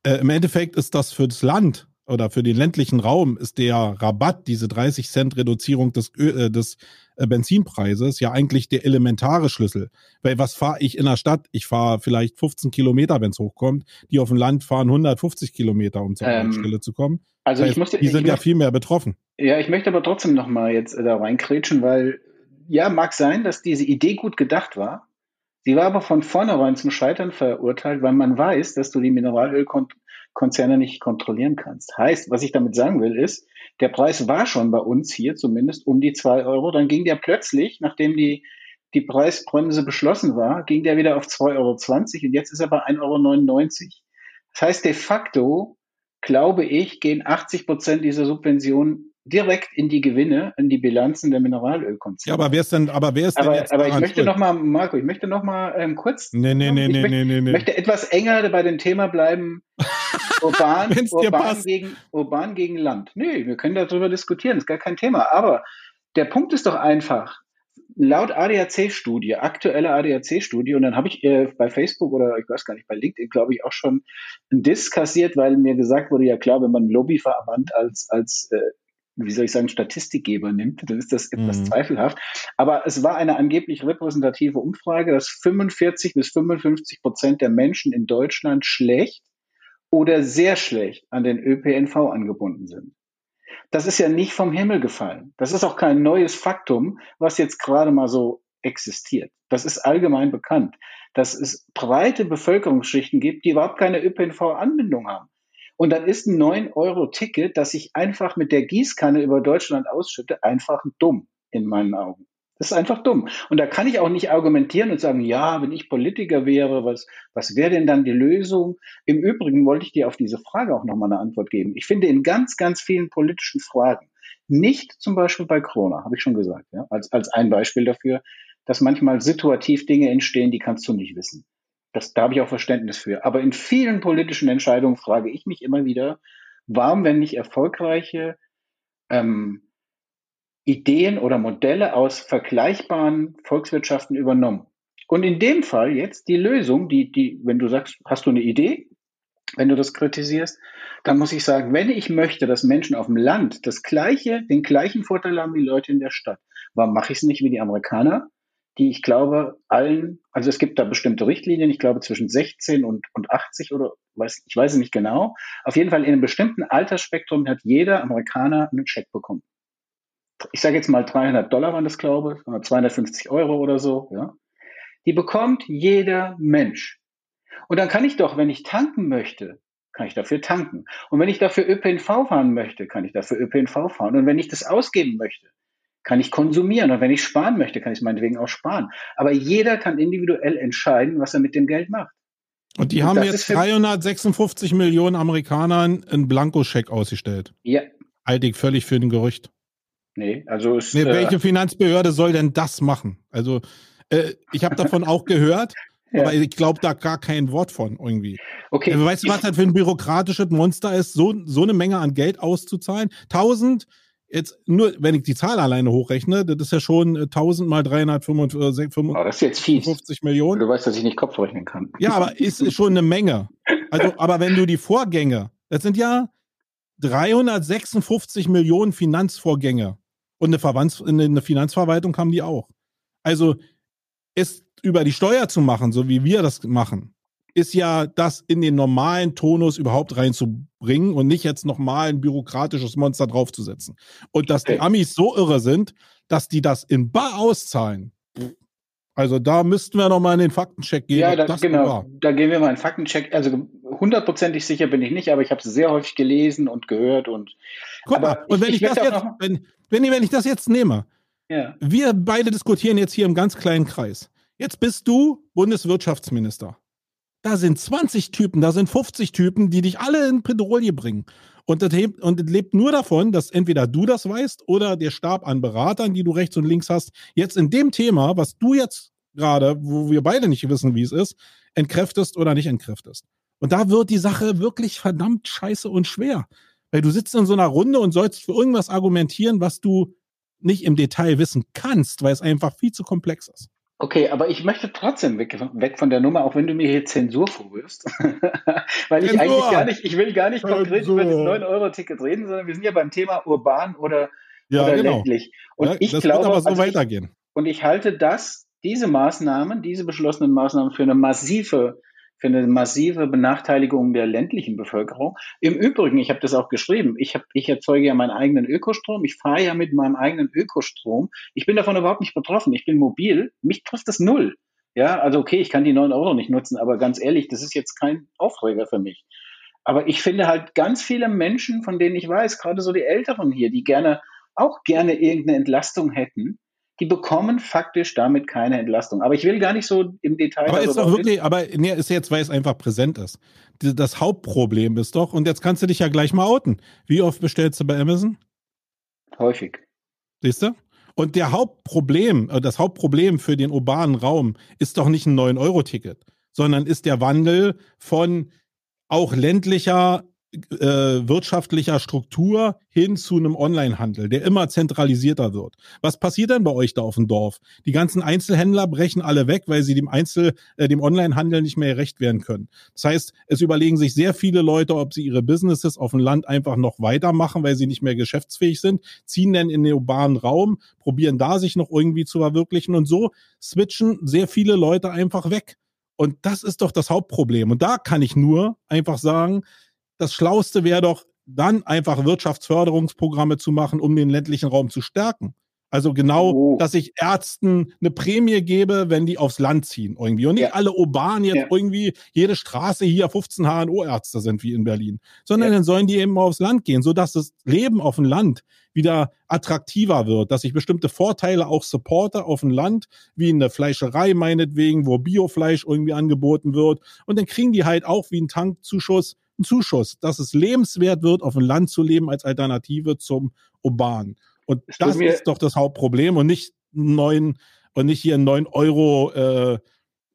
Äh, Im Endeffekt ist das für das Land oder für den ländlichen Raum ist der Rabatt, diese 30 Cent Reduzierung des, äh, des äh, Benzinpreises ja eigentlich der elementare Schlüssel. Weil was fahre ich in der Stadt? Ich fahre vielleicht 15 Kilometer, wenn es hochkommt. Die auf dem Land fahren 150 Kilometer, um zur ähm, Stelle zu kommen. Also das heißt, ich musste, die sind ja möchte, viel mehr betroffen. Ja, ich möchte aber trotzdem noch mal jetzt äh, da reinkrätschen, weil ja, mag sein, dass diese Idee gut gedacht war. Sie war aber von vornherein zum Scheitern verurteilt, weil man weiß, dass du die Mineralölkonzerne nicht kontrollieren kannst. Heißt, was ich damit sagen will, ist, der Preis war schon bei uns hier zumindest um die zwei Euro. Dann ging der plötzlich, nachdem die, die Preisbremse beschlossen war, ging der wieder auf 2,20 Euro und jetzt ist er bei 1,99 Euro. Das heißt, de facto, glaube ich, gehen 80 Prozent dieser Subventionen direkt in die Gewinne, in die Bilanzen der Mineralölkonzerne. Ja, aber wer ist denn, aber wer ist aber, denn jetzt Aber ich möchte noch mal, Marco, ich möchte noch mal ähm, kurz. Nee, nee, nee, nee, nee, nee, nee. Ich möchte etwas enger bei dem Thema bleiben. *laughs* Urban, urban, gegen, urban gegen Land. Nee, wir können darüber diskutieren, ist gar kein Thema. Aber der Punkt ist doch einfach, laut ADAC-Studie, aktuelle ADAC-Studie, und dann habe ich äh, bei Facebook oder ich weiß gar nicht, bei LinkedIn, glaube ich, auch schon ein Diss kassiert, weil mir gesagt wurde, ja klar, wenn man Lobbyverband als, als äh, wie soll ich sagen, Statistikgeber nimmt, dann ist das etwas mhm. zweifelhaft. Aber es war eine angeblich repräsentative Umfrage, dass 45 bis 55 Prozent der Menschen in Deutschland schlecht oder sehr schlecht an den ÖPNV angebunden sind. Das ist ja nicht vom Himmel gefallen. Das ist auch kein neues Faktum, was jetzt gerade mal so existiert. Das ist allgemein bekannt, dass es breite Bevölkerungsschichten gibt, die überhaupt keine ÖPNV-Anbindung haben. Und dann ist ein 9-Euro-Ticket, das ich einfach mit der Gießkanne über Deutschland ausschütte, einfach dumm in meinen Augen. Das ist einfach dumm. Und da kann ich auch nicht argumentieren und sagen, ja, wenn ich Politiker wäre, was, was wäre denn dann die Lösung? Im Übrigen wollte ich dir auf diese Frage auch nochmal eine Antwort geben. Ich finde in ganz, ganz vielen politischen Fragen, nicht zum Beispiel bei Corona, habe ich schon gesagt, ja, als, als ein Beispiel dafür, dass manchmal situativ Dinge entstehen, die kannst du nicht wissen. Das, da habe ich auch Verständnis für. Aber in vielen politischen Entscheidungen frage ich mich immer wieder, warum werden nicht erfolgreiche ähm, Ideen oder Modelle aus vergleichbaren Volkswirtschaften übernommen. Und in dem Fall jetzt die Lösung, die, die, wenn du sagst, hast du eine Idee, wenn du das kritisierst, dann muss ich sagen, wenn ich möchte, dass Menschen auf dem Land das gleiche, den gleichen Vorteil haben wie Leute in der Stadt, warum mache ich es nicht wie die Amerikaner, die ich glaube allen, also es gibt da bestimmte Richtlinien, ich glaube zwischen 16 und, und 80 oder weiß, ich weiß es nicht genau. Auf jeden Fall in einem bestimmten Altersspektrum hat jeder Amerikaner einen Check bekommen ich sage jetzt mal 300 Dollar waren das, glaube ich, oder 250 Euro oder so, ja. Die bekommt jeder Mensch. Und dann kann ich doch, wenn ich tanken möchte, kann ich dafür tanken. Und wenn ich dafür ÖPNV fahren möchte, kann ich dafür ÖPNV fahren. Und wenn ich das ausgeben möchte, kann ich konsumieren. Und wenn ich sparen möchte, kann ich es meinetwegen auch sparen. Aber jeder kann individuell entscheiden, was er mit dem Geld macht. Und die Und haben jetzt 356 Millionen Amerikanern einen Blankoscheck ausgestellt. Ja. Halte ich völlig für ein Gerücht. Nee, also ist, nee, welche äh, Finanzbehörde soll denn das machen? Also äh, ich habe davon auch gehört, *laughs* ja. aber ich glaube da gar kein Wort von irgendwie. Okay. Also, weißt du, was das für ein bürokratisches Monster ist, so, so eine Menge an Geld auszuzahlen? 1000, jetzt nur, wenn ich die Zahl alleine hochrechne, das ist ja schon 1000 äh, mal 355 oh, das ist jetzt fies. Millionen. Du weißt, dass ich nicht Kopf rechnen kann. Ja, aber ist schon eine Menge. Also, *laughs* aber wenn du die Vorgänge, das sind ja 356 Millionen Finanzvorgänge und eine, Verwands eine Finanzverwaltung haben die auch. Also es über die Steuer zu machen, so wie wir das machen, ist ja das in den normalen Tonus überhaupt reinzubringen und nicht jetzt nochmal ein bürokratisches Monster draufzusetzen. Und dass die Amis so irre sind, dass die das in bar auszahlen. Also da müssten wir nochmal in den Faktencheck gehen. Ja, da, genau. War. Da gehen wir mal in den Faktencheck. Also hundertprozentig sicher bin ich nicht, aber ich habe es sehr häufig gelesen und gehört und. Guck mal, und ich, wenn ich, ich das jetzt, wenn, wenn, wenn ich das jetzt nehme, ja. wir beide diskutieren jetzt hier im ganz kleinen Kreis. Jetzt bist du Bundeswirtschaftsminister. Da sind 20 Typen, da sind 50 Typen, die dich alle in Pedrolie bringen. Und das, hebt, und das lebt nur davon, dass entweder du das weißt oder der Stab an Beratern, die du rechts und links hast, jetzt in dem Thema, was du jetzt gerade, wo wir beide nicht wissen, wie es ist, entkräftest oder nicht entkräftest. Und da wird die Sache wirklich verdammt scheiße und schwer. Weil du sitzt in so einer Runde und sollst für irgendwas argumentieren, was du nicht im Detail wissen kannst, weil es einfach viel zu komplex ist. Okay, aber ich möchte trotzdem weg, weg von der Nummer, auch wenn du mir hier Zensur vorwirfst. *laughs* weil ich Zensur. eigentlich gar nicht, ich will gar nicht konkret Zensur. über das 9-Euro-Ticket reden, sondern wir sind ja beim Thema urban oder, ja, oder genau. ländlich. Und ja, ich das glaube, wird aber so also weitergehen. Ich, und ich halte das, diese Maßnahmen, diese beschlossenen Maßnahmen für eine massive für eine massive Benachteiligung der ländlichen Bevölkerung. Im Übrigen, ich habe das auch geschrieben, ich, hab, ich erzeuge ja meinen eigenen Ökostrom, ich fahre ja mit meinem eigenen Ökostrom. Ich bin davon überhaupt nicht betroffen, ich bin mobil, mich trifft das null. Ja, also okay, ich kann die neun Euro nicht nutzen, aber ganz ehrlich, das ist jetzt kein Aufreger für mich. Aber ich finde halt ganz viele Menschen, von denen ich weiß, gerade so die Älteren hier, die gerne auch gerne irgendeine Entlastung hätten, die bekommen faktisch damit keine Entlastung. Aber ich will gar nicht so im Detail. Aber ist doch wirklich, aber nee, ist jetzt, weil es einfach präsent ist. Das Hauptproblem ist doch, und jetzt kannst du dich ja gleich mal outen. Wie oft bestellst du bei Amazon? Häufig. Siehst du? Und der Hauptproblem, äh, das Hauptproblem für den urbanen Raum ist doch nicht ein 9-Euro-Ticket, sondern ist der Wandel von auch ländlicher äh, wirtschaftlicher Struktur hin zu einem Onlinehandel, der immer zentralisierter wird. Was passiert denn bei euch da auf dem Dorf? Die ganzen Einzelhändler brechen alle weg, weil sie dem Einzel, äh, dem Onlinehandel nicht mehr gerecht werden können. Das heißt, es überlegen sich sehr viele Leute, ob sie ihre Businesses auf dem Land einfach noch weitermachen, weil sie nicht mehr geschäftsfähig sind, ziehen dann in den urbanen Raum, probieren da sich noch irgendwie zu verwirklichen und so switchen sehr viele Leute einfach weg. Und das ist doch das Hauptproblem. Und da kann ich nur einfach sagen, das Schlauste wäre doch, dann einfach Wirtschaftsförderungsprogramme zu machen, um den ländlichen Raum zu stärken. Also genau, oh. dass ich Ärzten eine Prämie gebe, wenn die aufs Land ziehen irgendwie. Und nicht ja. alle Urban jetzt ja. irgendwie jede Straße hier 15 HNO-Ärzte sind wie in Berlin, sondern ja. dann sollen die eben aufs Land gehen, sodass das Leben auf dem Land wieder attraktiver wird, dass ich bestimmte Vorteile auch supporte auf dem Land, wie in der Fleischerei meinetwegen, wo Biofleisch irgendwie angeboten wird. Und dann kriegen die halt auch wie ein Tankzuschuss einen Zuschuss, dass es lebenswert wird, auf dem Land zu leben als Alternative zum Urban. Und es das ist doch das Hauptproblem und nicht neun und nicht hier neun Euro äh,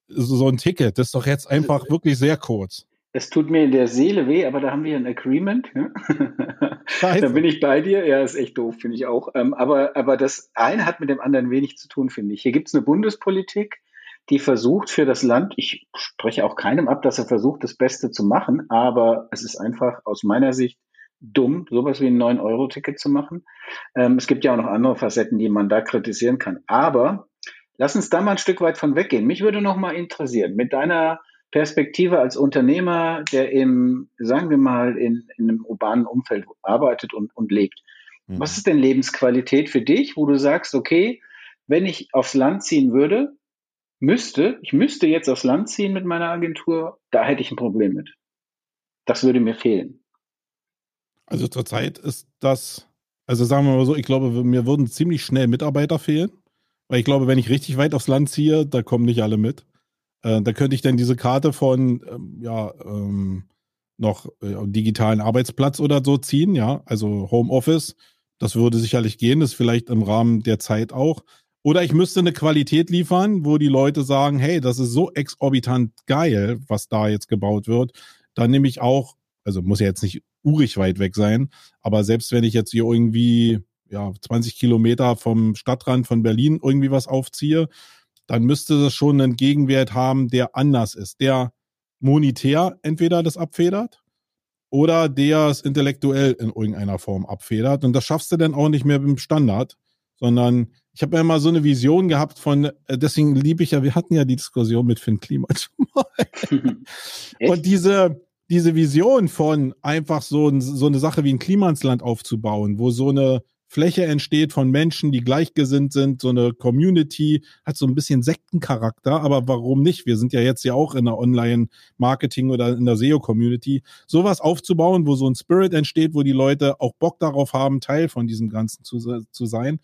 so, ein Ticket. Das ist doch jetzt einfach wirklich sehr kurz. Es tut mir in der Seele weh, aber da haben wir ein Agreement. Ne? *laughs* da bin ich bei dir. Ja, ist echt doof, finde ich auch. Ähm, aber, aber das eine hat mit dem anderen wenig zu tun, finde ich. Hier gibt es eine Bundespolitik, die versucht für das Land, ich spreche auch keinem ab, dass er versucht, das Beste zu machen, aber es ist einfach aus meiner Sicht dumm, sowas wie ein 9-Euro-Ticket zu machen. Ähm, es gibt ja auch noch andere Facetten, die man da kritisieren kann. Aber lass uns da mal ein Stück weit von weggehen. Mich würde noch mal interessieren, mit deiner Perspektive als Unternehmer, der im, sagen wir mal, in, in einem urbanen Umfeld arbeitet und, und lebt. Mhm. Was ist denn Lebensqualität für dich, wo du sagst, okay, wenn ich aufs Land ziehen würde, müsste, ich müsste jetzt aufs Land ziehen mit meiner Agentur, da hätte ich ein Problem mit. Das würde mir fehlen. Also zurzeit ist das, also sagen wir mal so, ich glaube, mir würden ziemlich schnell Mitarbeiter fehlen. Weil ich glaube, wenn ich richtig weit aufs Land ziehe, da kommen nicht alle mit. Äh, da könnte ich dann diese Karte von, ähm, ja, ähm, noch äh, digitalen Arbeitsplatz oder so ziehen, ja, also Homeoffice. Das würde sicherlich gehen, das vielleicht im Rahmen der Zeit auch. Oder ich müsste eine Qualität liefern, wo die Leute sagen, hey, das ist so exorbitant geil, was da jetzt gebaut wird. Dann nehme ich auch, also muss ja jetzt nicht urig weit weg sein, aber selbst wenn ich jetzt hier irgendwie ja 20 Kilometer vom Stadtrand von Berlin irgendwie was aufziehe, dann müsste das schon einen Gegenwert haben, der anders ist, der monetär entweder das abfedert oder der es intellektuell in irgendeiner Form abfedert. Und das schaffst du dann auch nicht mehr im Standard, sondern ich habe ja mal so eine Vision gehabt von, äh, deswegen liebe ich ja, wir hatten ja die Diskussion mit Finn Klima schon mal. *laughs* Und diese, diese Vision von einfach so, so eine Sache wie ein Klimansland aufzubauen, wo so eine Fläche entsteht von Menschen, die gleichgesinnt sind, so eine Community, hat so ein bisschen Sektencharakter, aber warum nicht? Wir sind ja jetzt ja auch in der Online-Marketing oder in der SEO-Community. Sowas aufzubauen, wo so ein Spirit entsteht, wo die Leute auch Bock darauf haben, Teil von diesem Ganzen zu, zu sein.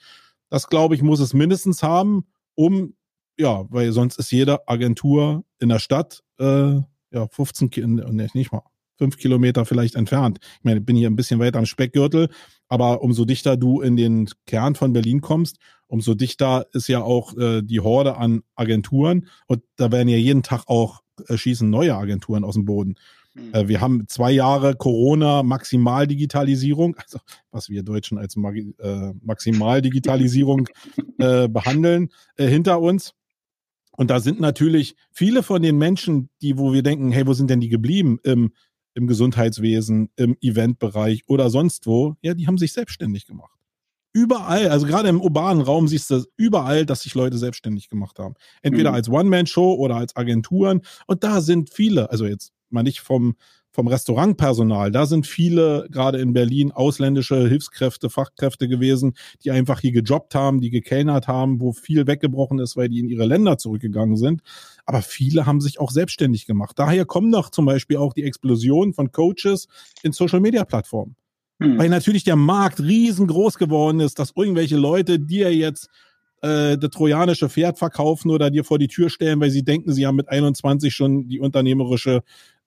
Das, glaube ich, muss es mindestens haben, um, ja, weil sonst ist jede Agentur in der Stadt, äh, ja, 15, ne, nicht mal, fünf Kilometer vielleicht entfernt. Ich meine, ich bin hier ein bisschen weiter am Speckgürtel, aber umso dichter du in den Kern von Berlin kommst, umso dichter ist ja auch äh, die Horde an Agenturen und da werden ja jeden Tag auch äh, schießen neue Agenturen aus dem Boden. Mhm. Wir haben zwei Jahre Corona Maximaldigitalisierung, *laughs* also was wir Deutschen als Mag äh, Maximaldigitalisierung *laughs* äh, behandeln, äh, hinter uns. Und da sind natürlich viele von den Menschen, die, wo wir denken, hey, wo sind denn die geblieben im im Gesundheitswesen, im Eventbereich oder sonst wo, ja, die haben sich selbstständig gemacht. Überall, also gerade im urbanen Raum siehst du überall, dass sich Leute selbstständig gemacht haben. Entweder mhm. als One-Man-Show oder als Agenturen. Und da sind viele, also jetzt mal nicht vom, vom Restaurantpersonal. Da sind viele, gerade in Berlin, ausländische Hilfskräfte, Fachkräfte gewesen, die einfach hier gejobbt haben, die gekellnert haben, wo viel weggebrochen ist, weil die in ihre Länder zurückgegangen sind. Aber viele haben sich auch selbstständig gemacht. Daher kommen doch zum Beispiel auch die Explosion von Coaches in Social-Media-Plattformen. Hm. Weil natürlich der Markt riesengroß geworden ist, dass irgendwelche Leute dir jetzt äh, das trojanische Pferd verkaufen oder dir vor die Tür stellen, weil sie denken, sie haben mit 21 schon die unternehmerische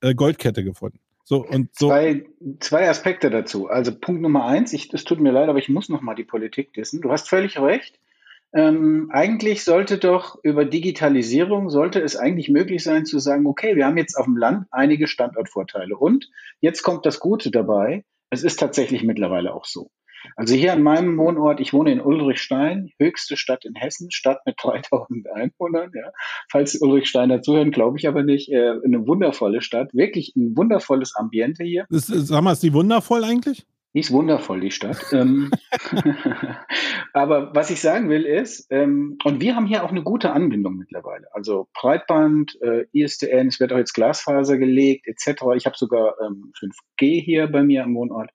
äh, Goldkette gefunden. So, und so. Zwei, zwei Aspekte dazu. Also Punkt Nummer eins, es tut mir leid, aber ich muss noch mal die Politik wissen. Du hast völlig recht. Ähm, eigentlich sollte doch über Digitalisierung, sollte es eigentlich möglich sein zu sagen, okay, wir haben jetzt auf dem Land einige Standortvorteile. Und jetzt kommt das Gute dabei, es ist tatsächlich mittlerweile auch so. Also hier an meinem Wohnort, ich wohne in Ulrichstein, höchste Stadt in Hessen, Stadt mit *laughs* 3000 Einwohnern. Ja. Falls Ulrichsteiner zuhören, glaube ich aber nicht. Äh, eine wundervolle Stadt, wirklich ein wundervolles Ambiente hier. Ist, sag mal, ist die wundervoll eigentlich? Die ist wundervoll, die Stadt. Ähm, *laughs* *laughs* aber was ich sagen will ist, ähm, und wir haben hier auch eine gute Anbindung mittlerweile. Also Breitband, äh, ISDN, es wird auch jetzt Glasfaser gelegt, etc. Ich habe sogar ähm, 5G hier bei mir am Wohnort.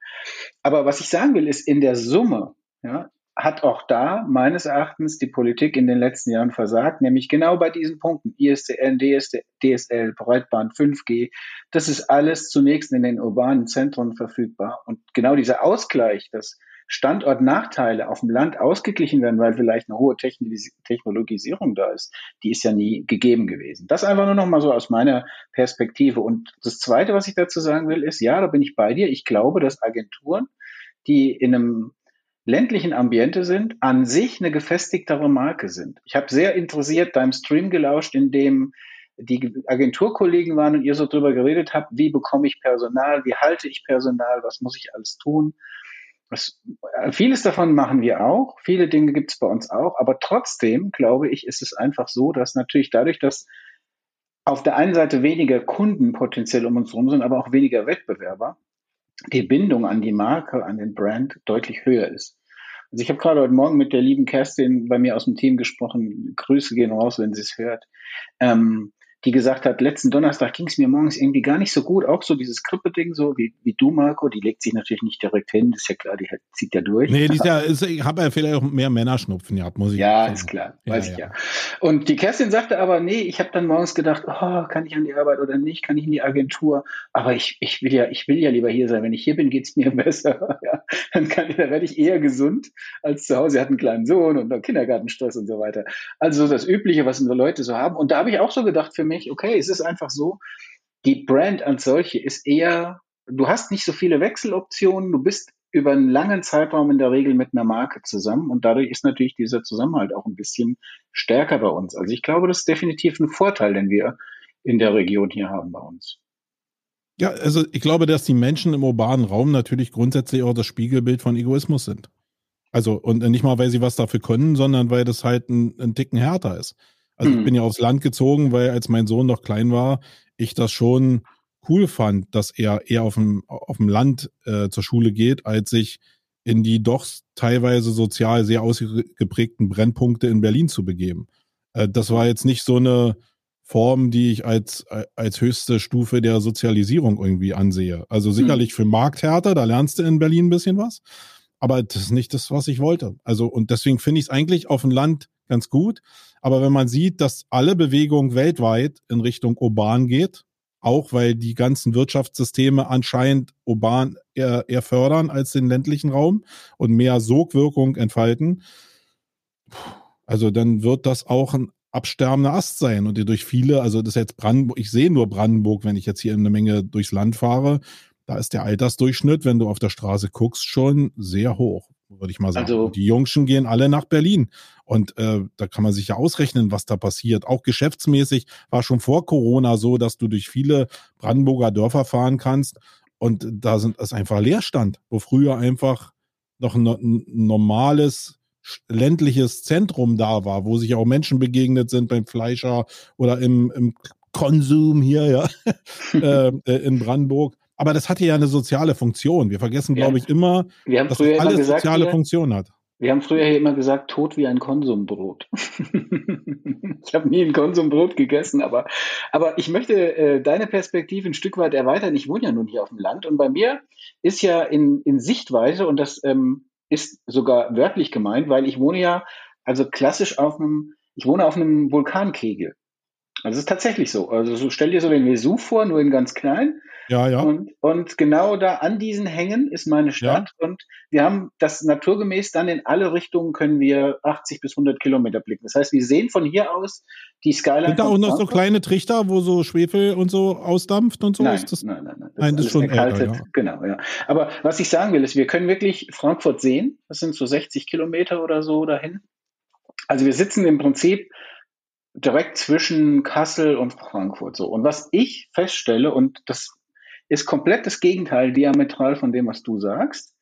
Aber was ich sagen will, ist in der Summe, ja, hat auch da meines Erachtens die Politik in den letzten Jahren versagt, nämlich genau bei diesen Punkten. ISDN, DSL, Breitband, 5G, das ist alles zunächst in den urbanen Zentren verfügbar. Und genau dieser Ausgleich, dass Standortnachteile auf dem Land ausgeglichen werden, weil vielleicht eine hohe Technologisierung da ist, die ist ja nie gegeben gewesen. Das einfach nur noch mal so aus meiner Perspektive. Und das Zweite, was ich dazu sagen will, ist, ja, da bin ich bei dir. Ich glaube, dass Agenturen, die in einem ländlichen Ambiente sind, an sich eine gefestigtere Marke sind. Ich habe sehr interessiert deinem Stream gelauscht, in dem die Agenturkollegen waren und ihr so drüber geredet habt, wie bekomme ich Personal, wie halte ich Personal, was muss ich alles tun. Das, äh, vieles davon machen wir auch, viele Dinge gibt es bei uns auch, aber trotzdem, glaube ich, ist es einfach so, dass natürlich dadurch, dass auf der einen Seite weniger Kunden potenziell um uns herum sind, aber auch weniger Wettbewerber, die Bindung an die Marke, an den Brand deutlich höher ist. Also ich habe gerade heute Morgen mit der lieben Kerstin bei mir aus dem Team gesprochen. Grüße gehen raus, wenn sie es hört. Ähm, die gesagt hat, letzten Donnerstag ging es mir morgens irgendwie gar nicht so gut, auch so dieses Krippe-Ding, so wie, wie du, Marco, die legt sich natürlich nicht direkt hin, das ist ja klar, die zieht ja durch. Nee, die ist ja, *laughs* ist, ich habe ja vielleicht auch mehr Männerschnupfen gehabt, muss ich Ja, sagen. ist klar, weiß ja, ich ja. ja. Und die Kerstin sagte aber, nee, ich habe dann morgens gedacht, oh, kann ich an die Arbeit oder nicht, kann ich in die Agentur, aber ich, ich will ja, ich will ja lieber hier sein, wenn ich hier bin, geht's mir *laughs* besser, ja, dann kann ich, dann werde ich eher gesund als zu Hause, sie hat einen kleinen Sohn und Kindergartenstress und so weiter. Also das Übliche, was Leute so haben und da habe ich auch so gedacht für mich, okay, es ist einfach so, die Brand als solche ist eher, du hast nicht so viele Wechseloptionen, du bist über einen langen Zeitraum in der Regel mit einer Marke zusammen und dadurch ist natürlich dieser Zusammenhalt auch ein bisschen stärker bei uns. Also ich glaube, das ist definitiv ein Vorteil, den wir in der Region hier haben bei uns. Ja, also ich glaube, dass die Menschen im urbanen Raum natürlich grundsätzlich auch das Spiegelbild von Egoismus sind. Also, und nicht mal, weil sie was dafür können, sondern weil das halt ein, ein Ticken härter ist. Also ich mhm. bin ja aufs Land gezogen, weil als mein Sohn noch klein war, ich das schon cool fand, dass er eher auf dem, auf dem Land äh, zur Schule geht, als sich in die doch teilweise sozial sehr ausgeprägten Brennpunkte in Berlin zu begeben. Äh, das war jetzt nicht so eine Form, die ich als, als höchste Stufe der Sozialisierung irgendwie ansehe. Also sicherlich mhm. für Markthärter, da lernst du in Berlin ein bisschen was. Aber das ist nicht das, was ich wollte. Also, und deswegen finde ich es eigentlich auf dem Land ganz gut. Aber wenn man sieht, dass alle Bewegung weltweit in Richtung urban geht, auch weil die ganzen Wirtschaftssysteme anscheinend urban eher, eher fördern als den ländlichen Raum und mehr Sogwirkung entfalten, also dann wird das auch ein absterbender Ast sein und durch viele, also das ist jetzt Brandenburg, ich sehe nur Brandenburg, wenn ich jetzt hier eine Menge durchs Land fahre, da ist der Altersdurchschnitt, wenn du auf der Straße guckst, schon sehr hoch würde ich mal sagen. Also, die Jungschen gehen alle nach Berlin. Und äh, da kann man sich ja ausrechnen, was da passiert. Auch geschäftsmäßig war schon vor Corona so, dass du durch viele Brandenburger Dörfer fahren kannst. Und da sind es einfach Leerstand, wo früher einfach noch ein, ein normales ländliches Zentrum da war, wo sich auch Menschen begegnet sind beim Fleischer oder im, im Konsum hier, ja, *laughs* äh, äh, in Brandenburg. Aber das hatte ja eine soziale Funktion. Wir vergessen, glaube ich, immer, wir dass es alles gesagt, soziale wir, Funktion hat. Wir haben früher hier immer gesagt, tot wie ein Konsumbrot. *laughs* ich habe nie ein Konsumbrot gegessen, aber, aber ich möchte äh, deine Perspektive ein Stück weit erweitern. Ich wohne ja nun hier auf dem Land und bei mir ist ja in, in Sichtweise, und das ähm, ist sogar wörtlich gemeint, weil ich wohne ja also klassisch auf einem, ich wohne auf einem Vulkankegel. Also es ist tatsächlich so. Also so, stell dir so den Vesuv vor, nur in ganz klein. Ja, ja. Und, und genau da an diesen Hängen ist meine Stadt. Ja. Und wir haben das naturgemäß dann in alle Richtungen können wir 80 bis 100 Kilometer blicken. Das heißt, wir sehen von hier aus die Skyline. Sind da auch noch so kleine Trichter, wo so Schwefel und so ausdampft und so? Nein, ist das, nein, nein, nein. Das nein, das ist schon älter, ja. Genau, ja. Aber was ich sagen will, ist, wir können wirklich Frankfurt sehen. Das sind so 60 Kilometer oder so dahin. Also wir sitzen im Prinzip direkt zwischen Kassel und Frankfurt so. Und was ich feststelle, und das ist komplett das Gegenteil diametral von dem, was du sagst,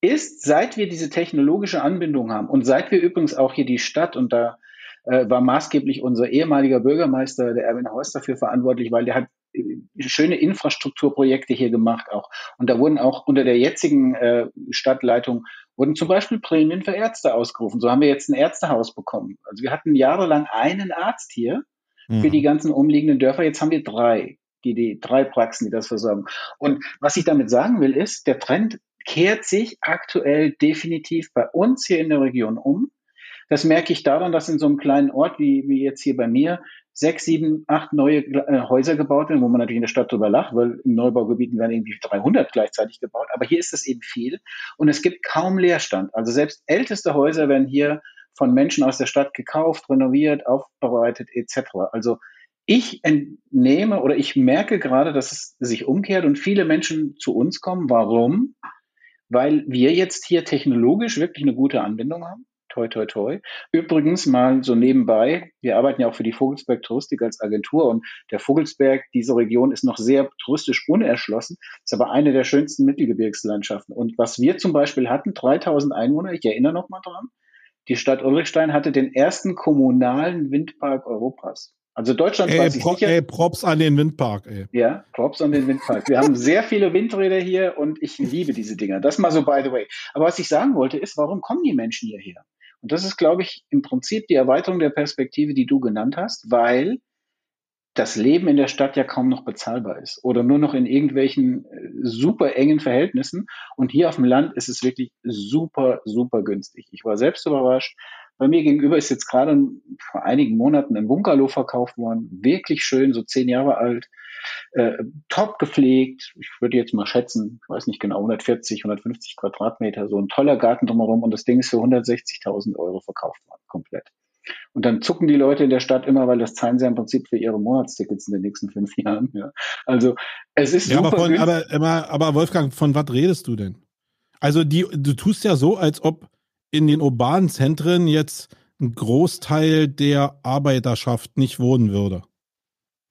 ist, seit wir diese technologische Anbindung haben und seit wir übrigens auch hier die Stadt, und da äh, war maßgeblich unser ehemaliger Bürgermeister, der Erwin Horst, dafür verantwortlich, weil der hat äh, schöne Infrastrukturprojekte hier gemacht auch. Und da wurden auch unter der jetzigen äh, Stadtleitung wurden zum Beispiel Prämien für Ärzte ausgerufen. So haben wir jetzt ein Ärztehaus bekommen. Also wir hatten jahrelang einen Arzt hier mhm. für die ganzen umliegenden Dörfer. Jetzt haben wir drei, die, drei Praxen, die das versorgen. Und was ich damit sagen will, ist, der Trend kehrt sich aktuell definitiv bei uns hier in der Region um. Das merke ich daran, dass in so einem kleinen Ort wie, wie jetzt hier bei mir sechs, sieben, acht neue äh, Häuser gebaut werden, wo man natürlich in der Stadt drüber lacht, weil in Neubaugebieten werden irgendwie 300 gleichzeitig gebaut. Aber hier ist das eben viel und es gibt kaum Leerstand. Also selbst älteste Häuser werden hier von Menschen aus der Stadt gekauft, renoviert, aufbereitet etc. Also ich entnehme oder ich merke gerade, dass es sich umkehrt und viele Menschen zu uns kommen. Warum? Weil wir jetzt hier technologisch wirklich eine gute Anbindung haben. Toi, toi, toi. Übrigens mal so nebenbei, wir arbeiten ja auch für die Vogelsberg Touristik als Agentur und der Vogelsberg, diese Region ist noch sehr touristisch unerschlossen, ist aber eine der schönsten Mittelgebirgslandschaften. Und was wir zum Beispiel hatten, 3000 Einwohner, ich erinnere noch mal dran, die Stadt Ulrichstein hatte den ersten kommunalen Windpark Europas. Also Deutschland ey, weiß ich Pro, sicher. Ey, Props an den Windpark, ey. Ja, Props an den Windpark. Wir haben sehr viele Windräder hier und ich liebe diese Dinger. Das mal so by the way. Aber was ich sagen wollte ist, warum kommen die Menschen hierher? Und das ist, glaube ich, im Prinzip die Erweiterung der Perspektive, die du genannt hast, weil das Leben in der Stadt ja kaum noch bezahlbar ist oder nur noch in irgendwelchen äh, super engen Verhältnissen. Und hier auf dem Land ist es wirklich super, super günstig. Ich war selbst überrascht. Bei mir gegenüber ist jetzt gerade vor einigen Monaten ein Bungalow verkauft worden. Wirklich schön, so zehn Jahre alt äh, top gepflegt. Ich würde jetzt mal schätzen, ich weiß nicht genau, 140, 150 Quadratmeter, so ein toller Garten drumherum und das Ding ist für 160.000 Euro verkauft worden, komplett. Und dann zucken die Leute in der Stadt immer, weil das zahlen sie im Prinzip für ihre Monatstickets in den nächsten fünf *laughs* Jahren. Ja. Also es ist ja, super. Aber, von, aber, aber, aber Wolfgang, von was redest du denn? Also die, du tust ja so, als ob in den urbanen Zentren jetzt ein Großteil der Arbeiterschaft nicht wohnen würde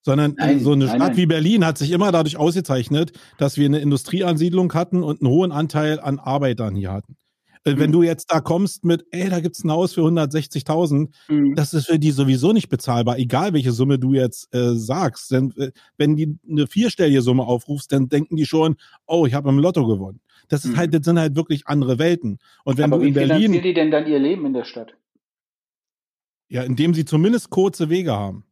sondern nein, so eine nein, Stadt nein. wie Berlin hat sich immer dadurch ausgezeichnet, dass wir eine Industrieansiedlung hatten und einen hohen Anteil an Arbeitern hier hatten. Mhm. Wenn du jetzt da kommst mit, ey, da gibt's ein Haus für 160.000, mhm. das ist für die sowieso nicht bezahlbar, egal welche Summe du jetzt äh, sagst. Denn äh, wenn die eine vierstellige Summe aufrufst, dann denken die schon, oh, ich habe im Lotto gewonnen. Das ist mhm. halt, das sind halt wirklich andere Welten. Und wenn Aber du in wie Berlin, die denn dann ihr Leben in der Stadt? Ja, indem sie zumindest kurze Wege haben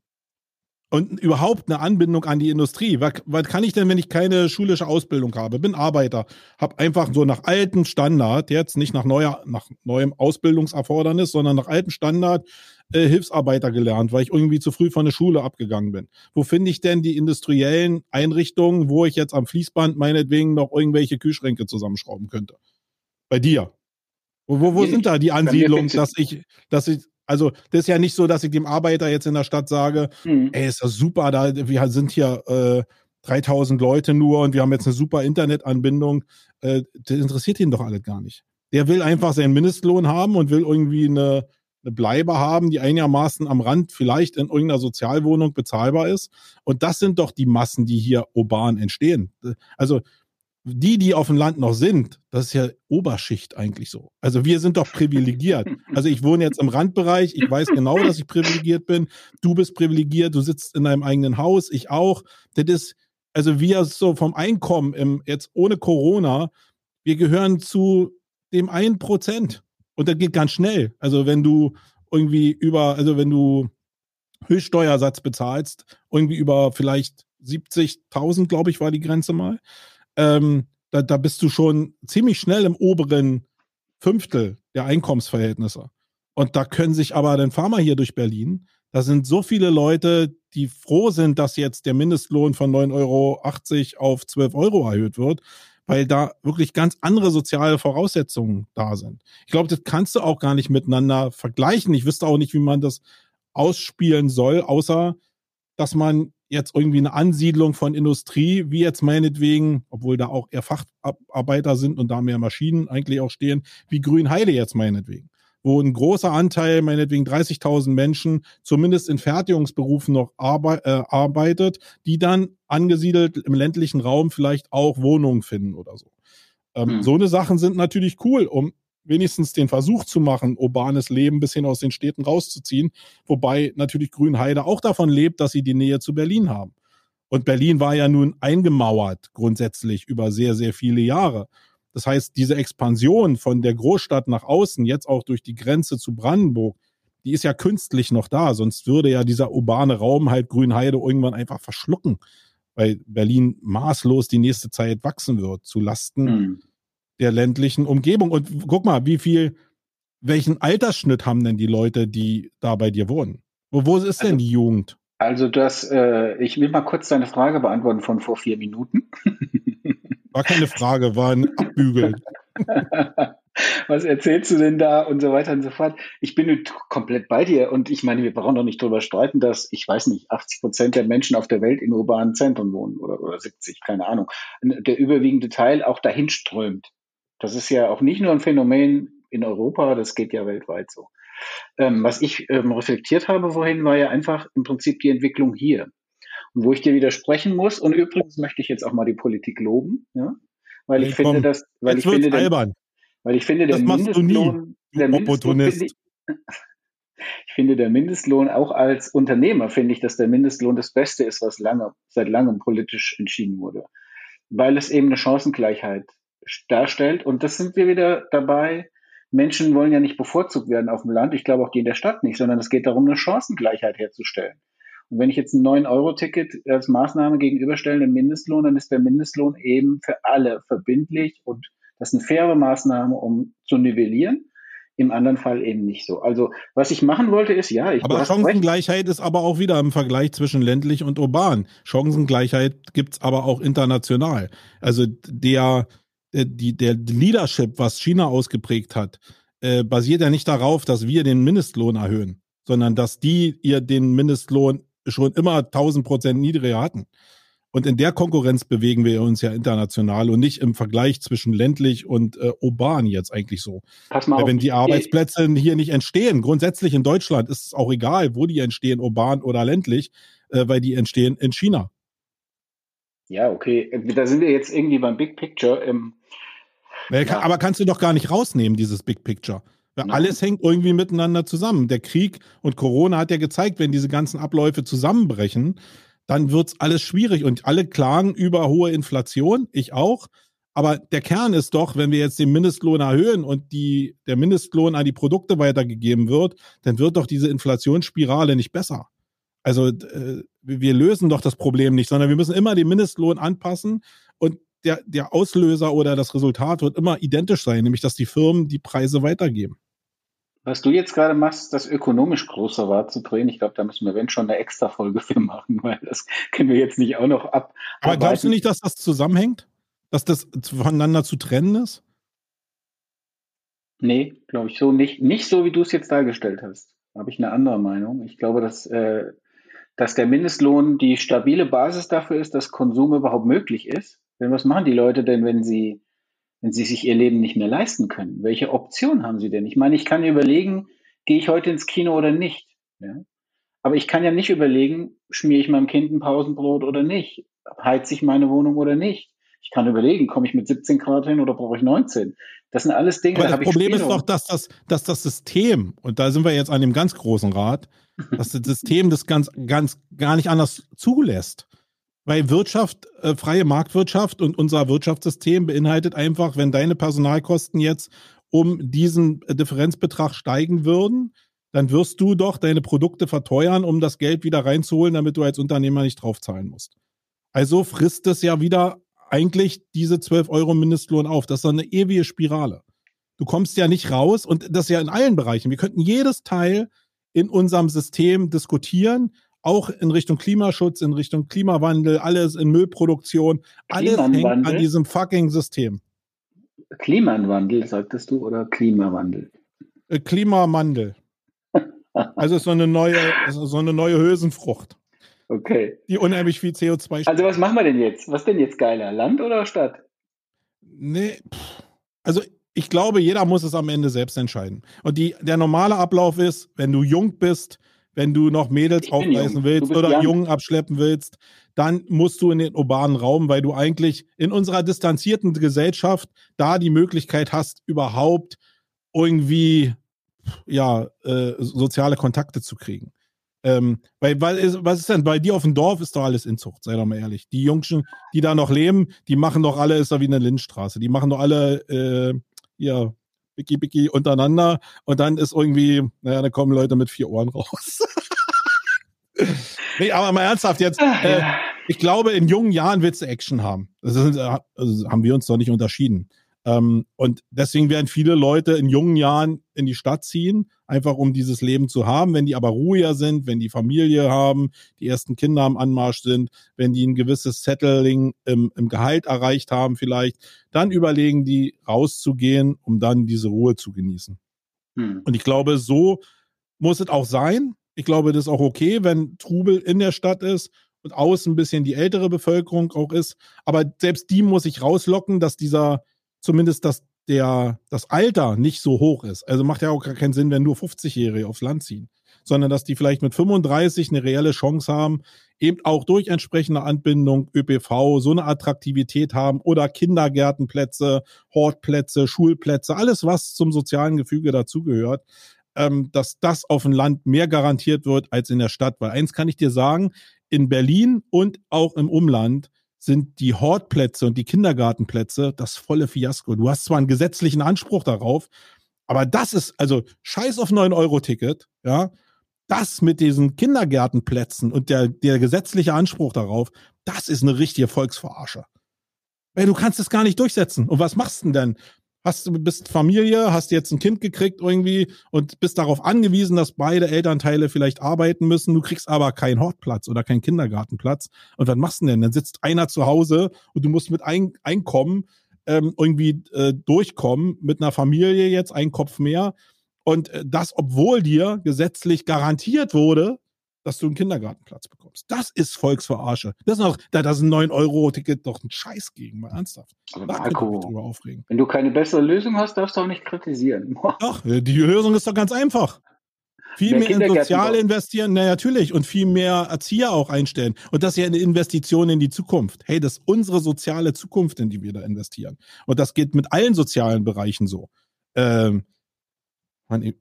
und überhaupt eine Anbindung an die Industrie. Was, was kann ich denn, wenn ich keine schulische Ausbildung habe? Bin Arbeiter, habe einfach so nach altem Standard, jetzt nicht nach, neuer, nach neuem Ausbildungserfordernis, sondern nach altem Standard äh, Hilfsarbeiter gelernt, weil ich irgendwie zu früh von der Schule abgegangen bin. Wo finde ich denn die industriellen Einrichtungen, wo ich jetzt am Fließband meinetwegen noch irgendwelche Kühlschränke zusammenschrauben könnte? Bei dir. Wo, wo, wo sind da die Ansiedlungen, dass ich, dass ich, also das ist ja nicht so, dass ich dem Arbeiter jetzt in der Stadt sage, mhm. ey, ist das super, da, wir sind hier äh, 3000 Leute nur und wir haben jetzt eine super Internetanbindung. Äh, das interessiert ihn doch alles gar nicht. Der will einfach seinen Mindestlohn haben und will irgendwie eine, eine Bleibe haben, die einigermaßen am Rand vielleicht in irgendeiner Sozialwohnung bezahlbar ist. Und das sind doch die Massen, die hier urban entstehen. Also die, die auf dem Land noch sind, das ist ja Oberschicht eigentlich so. Also wir sind doch privilegiert. *laughs* Also ich wohne jetzt im Randbereich, ich weiß genau, dass ich privilegiert bin. Du bist privilegiert, du sitzt in deinem eigenen Haus, ich auch. Das ist, also wir so vom Einkommen im, jetzt ohne Corona, wir gehören zu dem einen Prozent. Und das geht ganz schnell. Also wenn du irgendwie über, also wenn du Höchststeuersatz bezahlst, irgendwie über vielleicht 70.000, glaube ich, war die Grenze mal ähm, da, da bist du schon ziemlich schnell im oberen Fünftel der Einkommensverhältnisse. Und da können sich aber, dann fahr mal hier durch Berlin, da sind so viele Leute, die froh sind, dass jetzt der Mindestlohn von 9,80 Euro auf 12 Euro erhöht wird, weil da wirklich ganz andere soziale Voraussetzungen da sind. Ich glaube, das kannst du auch gar nicht miteinander vergleichen. Ich wüsste auch nicht, wie man das ausspielen soll, außer dass man jetzt irgendwie eine Ansiedlung von Industrie, wie jetzt meinetwegen, obwohl da auch eher Facharbeiter sind und da mehr Maschinen eigentlich auch stehen, wie Grünheide jetzt meinetwegen, wo ein großer Anteil, meinetwegen 30.000 Menschen, zumindest in Fertigungsberufen noch arbeit, äh, arbeitet, die dann angesiedelt im ländlichen Raum vielleicht auch Wohnungen finden oder so. Ähm, hm. So eine Sachen sind natürlich cool, um wenigstens den Versuch zu machen, urbanes Leben bis hin aus den Städten rauszuziehen. Wobei natürlich Grünheide auch davon lebt, dass sie die Nähe zu Berlin haben. Und Berlin war ja nun eingemauert grundsätzlich über sehr, sehr viele Jahre. Das heißt, diese Expansion von der Großstadt nach außen, jetzt auch durch die Grenze zu Brandenburg, die ist ja künstlich noch da. Sonst würde ja dieser urbane Raum halt Grünheide irgendwann einfach verschlucken, weil Berlin maßlos die nächste Zeit wachsen wird, zu Lasten mhm der ländlichen Umgebung. Und guck mal, wie viel, welchen Altersschnitt haben denn die Leute, die da bei dir wohnen? Wo, wo ist denn also, die Jugend? Also das, äh, ich will mal kurz deine Frage beantworten von vor vier Minuten. *laughs* War keine Frage, war ein Abbügeln. *laughs* was erzählst du denn da und so weiter und so fort. Ich bin komplett bei dir und ich meine, wir brauchen doch nicht drüber streiten, dass, ich weiß nicht, 80 Prozent der Menschen auf der Welt in urbanen Zentren wohnen oder, oder 70, keine Ahnung. Der überwiegende Teil auch dahin strömt. Das ist ja auch nicht nur ein Phänomen in Europa, das geht ja weltweit so. Ähm, was ich ähm, reflektiert habe vorhin, war ja einfach im Prinzip die Entwicklung hier. Und wo ich dir widersprechen muss, und übrigens möchte ich jetzt auch mal die Politik loben, ja, weil ich hey, finde, dass, weil ich finde, albern. Weil ich finde, der Mindestlohn, der Mindestlohn finde ich, *laughs* ich finde, der Mindestlohn auch als Unternehmer finde ich, dass der Mindestlohn das Beste ist, was lange, seit langem politisch entschieden wurde. Weil es eben eine Chancengleichheit darstellt. Und das sind wir wieder dabei. Menschen wollen ja nicht bevorzugt werden auf dem Land. Ich glaube auch die in der Stadt nicht, sondern es geht darum, eine Chancengleichheit herzustellen. Und wenn ich jetzt ein 9-Euro-Ticket als Maßnahme gegenüberstelle, den Mindestlohn, dann ist der Mindestlohn eben für alle verbindlich und das ist eine faire Maßnahme, um zu nivellieren. Im anderen Fall eben nicht so. Also, was ich machen wollte, ist, ja, ich. Aber Chancengleichheit ist aber auch wieder im Vergleich zwischen ländlich und urban. Chancengleichheit gibt's aber auch international. Also, der, die, der Leadership, was China ausgeprägt hat, äh, basiert ja nicht darauf, dass wir den Mindestlohn erhöhen, sondern dass die ihr den Mindestlohn schon immer 1000 Prozent niedriger hatten. Und in der Konkurrenz bewegen wir uns ja international und nicht im Vergleich zwischen ländlich und äh, urban jetzt eigentlich so. Pass mal Weil wenn die Arbeitsplätze hier nicht entstehen, grundsätzlich in Deutschland ist es auch egal, wo die entstehen, urban oder ländlich, äh, weil die entstehen in China. Ja, okay. Da sind wir jetzt irgendwie beim Big Picture. Im, ja. Aber kannst du doch gar nicht rausnehmen, dieses Big Picture. Weil alles hängt irgendwie miteinander zusammen. Der Krieg und Corona hat ja gezeigt, wenn diese ganzen Abläufe zusammenbrechen, dann wird's alles schwierig und alle klagen über hohe Inflation, ich auch. Aber der Kern ist doch, wenn wir jetzt den Mindestlohn erhöhen und die, der Mindestlohn an die Produkte weitergegeben wird, dann wird doch diese Inflationsspirale nicht besser. Also äh, wir lösen doch das Problem nicht, sondern wir müssen immer den Mindestlohn anpassen und der, der Auslöser oder das Resultat wird immer identisch sein, nämlich dass die Firmen die Preise weitergeben. Was du jetzt gerade machst, das ökonomisch größer wahrzudrehen, ich glaube, da müssen wir, wenn schon, eine extra Folge für machen, *laughs* weil das können wir jetzt nicht auch noch ab. Aber glaubst du nicht, dass das zusammenhängt? Dass das voneinander zu trennen ist? Nee, glaube ich so nicht. Nicht so, wie du es jetzt dargestellt hast. Da habe ich eine andere Meinung. Ich glaube, dass, äh, dass der Mindestlohn die stabile Basis dafür ist, dass Konsum überhaupt möglich ist. Denn was machen die Leute denn, wenn sie wenn sie sich ihr Leben nicht mehr leisten können? Welche Option haben sie denn? Ich meine, ich kann überlegen, gehe ich heute ins Kino oder nicht? Ja? Aber ich kann ja nicht überlegen, schmiere ich meinem Kind ein Pausenbrot oder nicht? Heize ich meine Wohnung oder nicht? Ich kann überlegen, komme ich mit 17 Grad hin oder brauche ich 19? Das sind alles Dinge. Aber das Problem ist doch, dass das, dass das System, und da sind wir jetzt an dem ganz großen Rad, *laughs* dass das System das ganz, ganz gar nicht anders zulässt. Weil Wirtschaft, äh, freie Marktwirtschaft und unser Wirtschaftssystem beinhaltet einfach, wenn deine Personalkosten jetzt um diesen Differenzbetrag steigen würden, dann wirst du doch deine Produkte verteuern, um das Geld wieder reinzuholen, damit du als Unternehmer nicht draufzahlen musst. Also frisst es ja wieder eigentlich diese 12 Euro Mindestlohn auf. Das ist eine ewige Spirale. Du kommst ja nicht raus und das ja in allen Bereichen. Wir könnten jedes Teil in unserem System diskutieren auch in Richtung Klimaschutz, in Richtung Klimawandel, alles in Müllproduktion, alles hängt an diesem fucking System. Klimawandel, sagtest du, oder Klimawandel? Äh, Klimawandel. also ist so eine neue, so eine neue Hülsenfrucht. Okay. Die unheimlich viel CO2 spart. Also was machen wir denn jetzt? Was denn jetzt geiler? Land oder Stadt? Nee, also ich glaube, jeder muss es am Ende selbst entscheiden. Und die, der normale Ablauf ist, wenn du jung bist, wenn du noch Mädels aufreißen willst oder young. Jungen abschleppen willst, dann musst du in den urbanen Raum, weil du eigentlich in unserer distanzierten Gesellschaft da die Möglichkeit hast, überhaupt irgendwie ja äh, soziale Kontakte zu kriegen. Ähm, weil, weil, was ist denn bei dir auf dem Dorf ist doch alles Inzucht, sei doch mal ehrlich. Die Jungschen, die da noch leben, die machen doch alle, ist doch wie eine Lindstraße. Die machen doch alle äh, ja, Biki Biki untereinander und dann ist irgendwie, naja, da kommen Leute mit vier Ohren raus. *laughs* nee, aber mal ernsthaft jetzt. Äh, ich glaube, in jungen Jahren willst du Action haben. Das ist, also haben wir uns doch nicht unterschieden. Ähm, und deswegen werden viele Leute in jungen Jahren in die Stadt ziehen, einfach um dieses Leben zu haben. Wenn die aber ruhiger sind, wenn die Familie haben, die ersten Kinder am Anmarsch sind, wenn die ein gewisses Settling im, im Gehalt erreicht haben vielleicht, dann überlegen die rauszugehen, um dann diese Ruhe zu genießen. Hm. Und ich glaube, so muss es auch sein. Ich glaube, das ist auch okay, wenn Trubel in der Stadt ist und außen ein bisschen die ältere Bevölkerung auch ist. Aber selbst die muss ich rauslocken, dass dieser zumindest das, der, das Alter nicht so hoch ist. Also macht ja auch gar keinen Sinn, wenn nur 50-Jährige aufs Land ziehen, sondern dass die vielleicht mit 35 eine reelle Chance haben, eben auch durch entsprechende Anbindung ÖPV so eine Attraktivität haben oder Kindergärtenplätze, Hortplätze, Schulplätze, alles was zum sozialen Gefüge dazugehört, ähm, dass das auf dem Land mehr garantiert wird als in der Stadt. Weil eins kann ich dir sagen, in Berlin und auch im Umland sind die Hortplätze und die Kindergartenplätze das volle Fiasko. Du hast zwar einen gesetzlichen Anspruch darauf, aber das ist, also scheiß auf 9-Euro-Ticket, ja. Das mit diesen Kindergärtenplätzen und der, der gesetzliche Anspruch darauf, das ist eine richtige Volksverarsche. Weil du kannst es gar nicht durchsetzen. Und was machst du denn? Hast du bist Familie, hast jetzt ein Kind gekriegt irgendwie und bist darauf angewiesen, dass beide Elternteile vielleicht arbeiten müssen. Du kriegst aber keinen Hortplatz oder keinen Kindergartenplatz. Und was machst du denn? Dann sitzt einer zu Hause und du musst mit ein Einkommen ähm, irgendwie äh, durchkommen mit einer Familie jetzt, ein Kopf mehr. Und äh, das, obwohl dir gesetzlich garantiert wurde, dass du einen Kindergartenplatz bekommst. Das ist Volksverarsche. Das ist noch, da das ein 9-Euro-Ticket doch ein Scheiß gegen, mal ernsthaft. Aber da Marco, drüber aufregen. wenn du keine bessere Lösung hast, darfst du auch nicht kritisieren. *laughs* Doch, die Lösung ist doch ganz einfach. Viel mehr, mehr in Soziale investieren, na natürlich, und viel mehr Erzieher auch einstellen. Und das ist ja eine Investition in die Zukunft. Hey, das ist unsere soziale Zukunft, in die wir da investieren. Und das geht mit allen sozialen Bereichen so. Ähm, Mann, ich,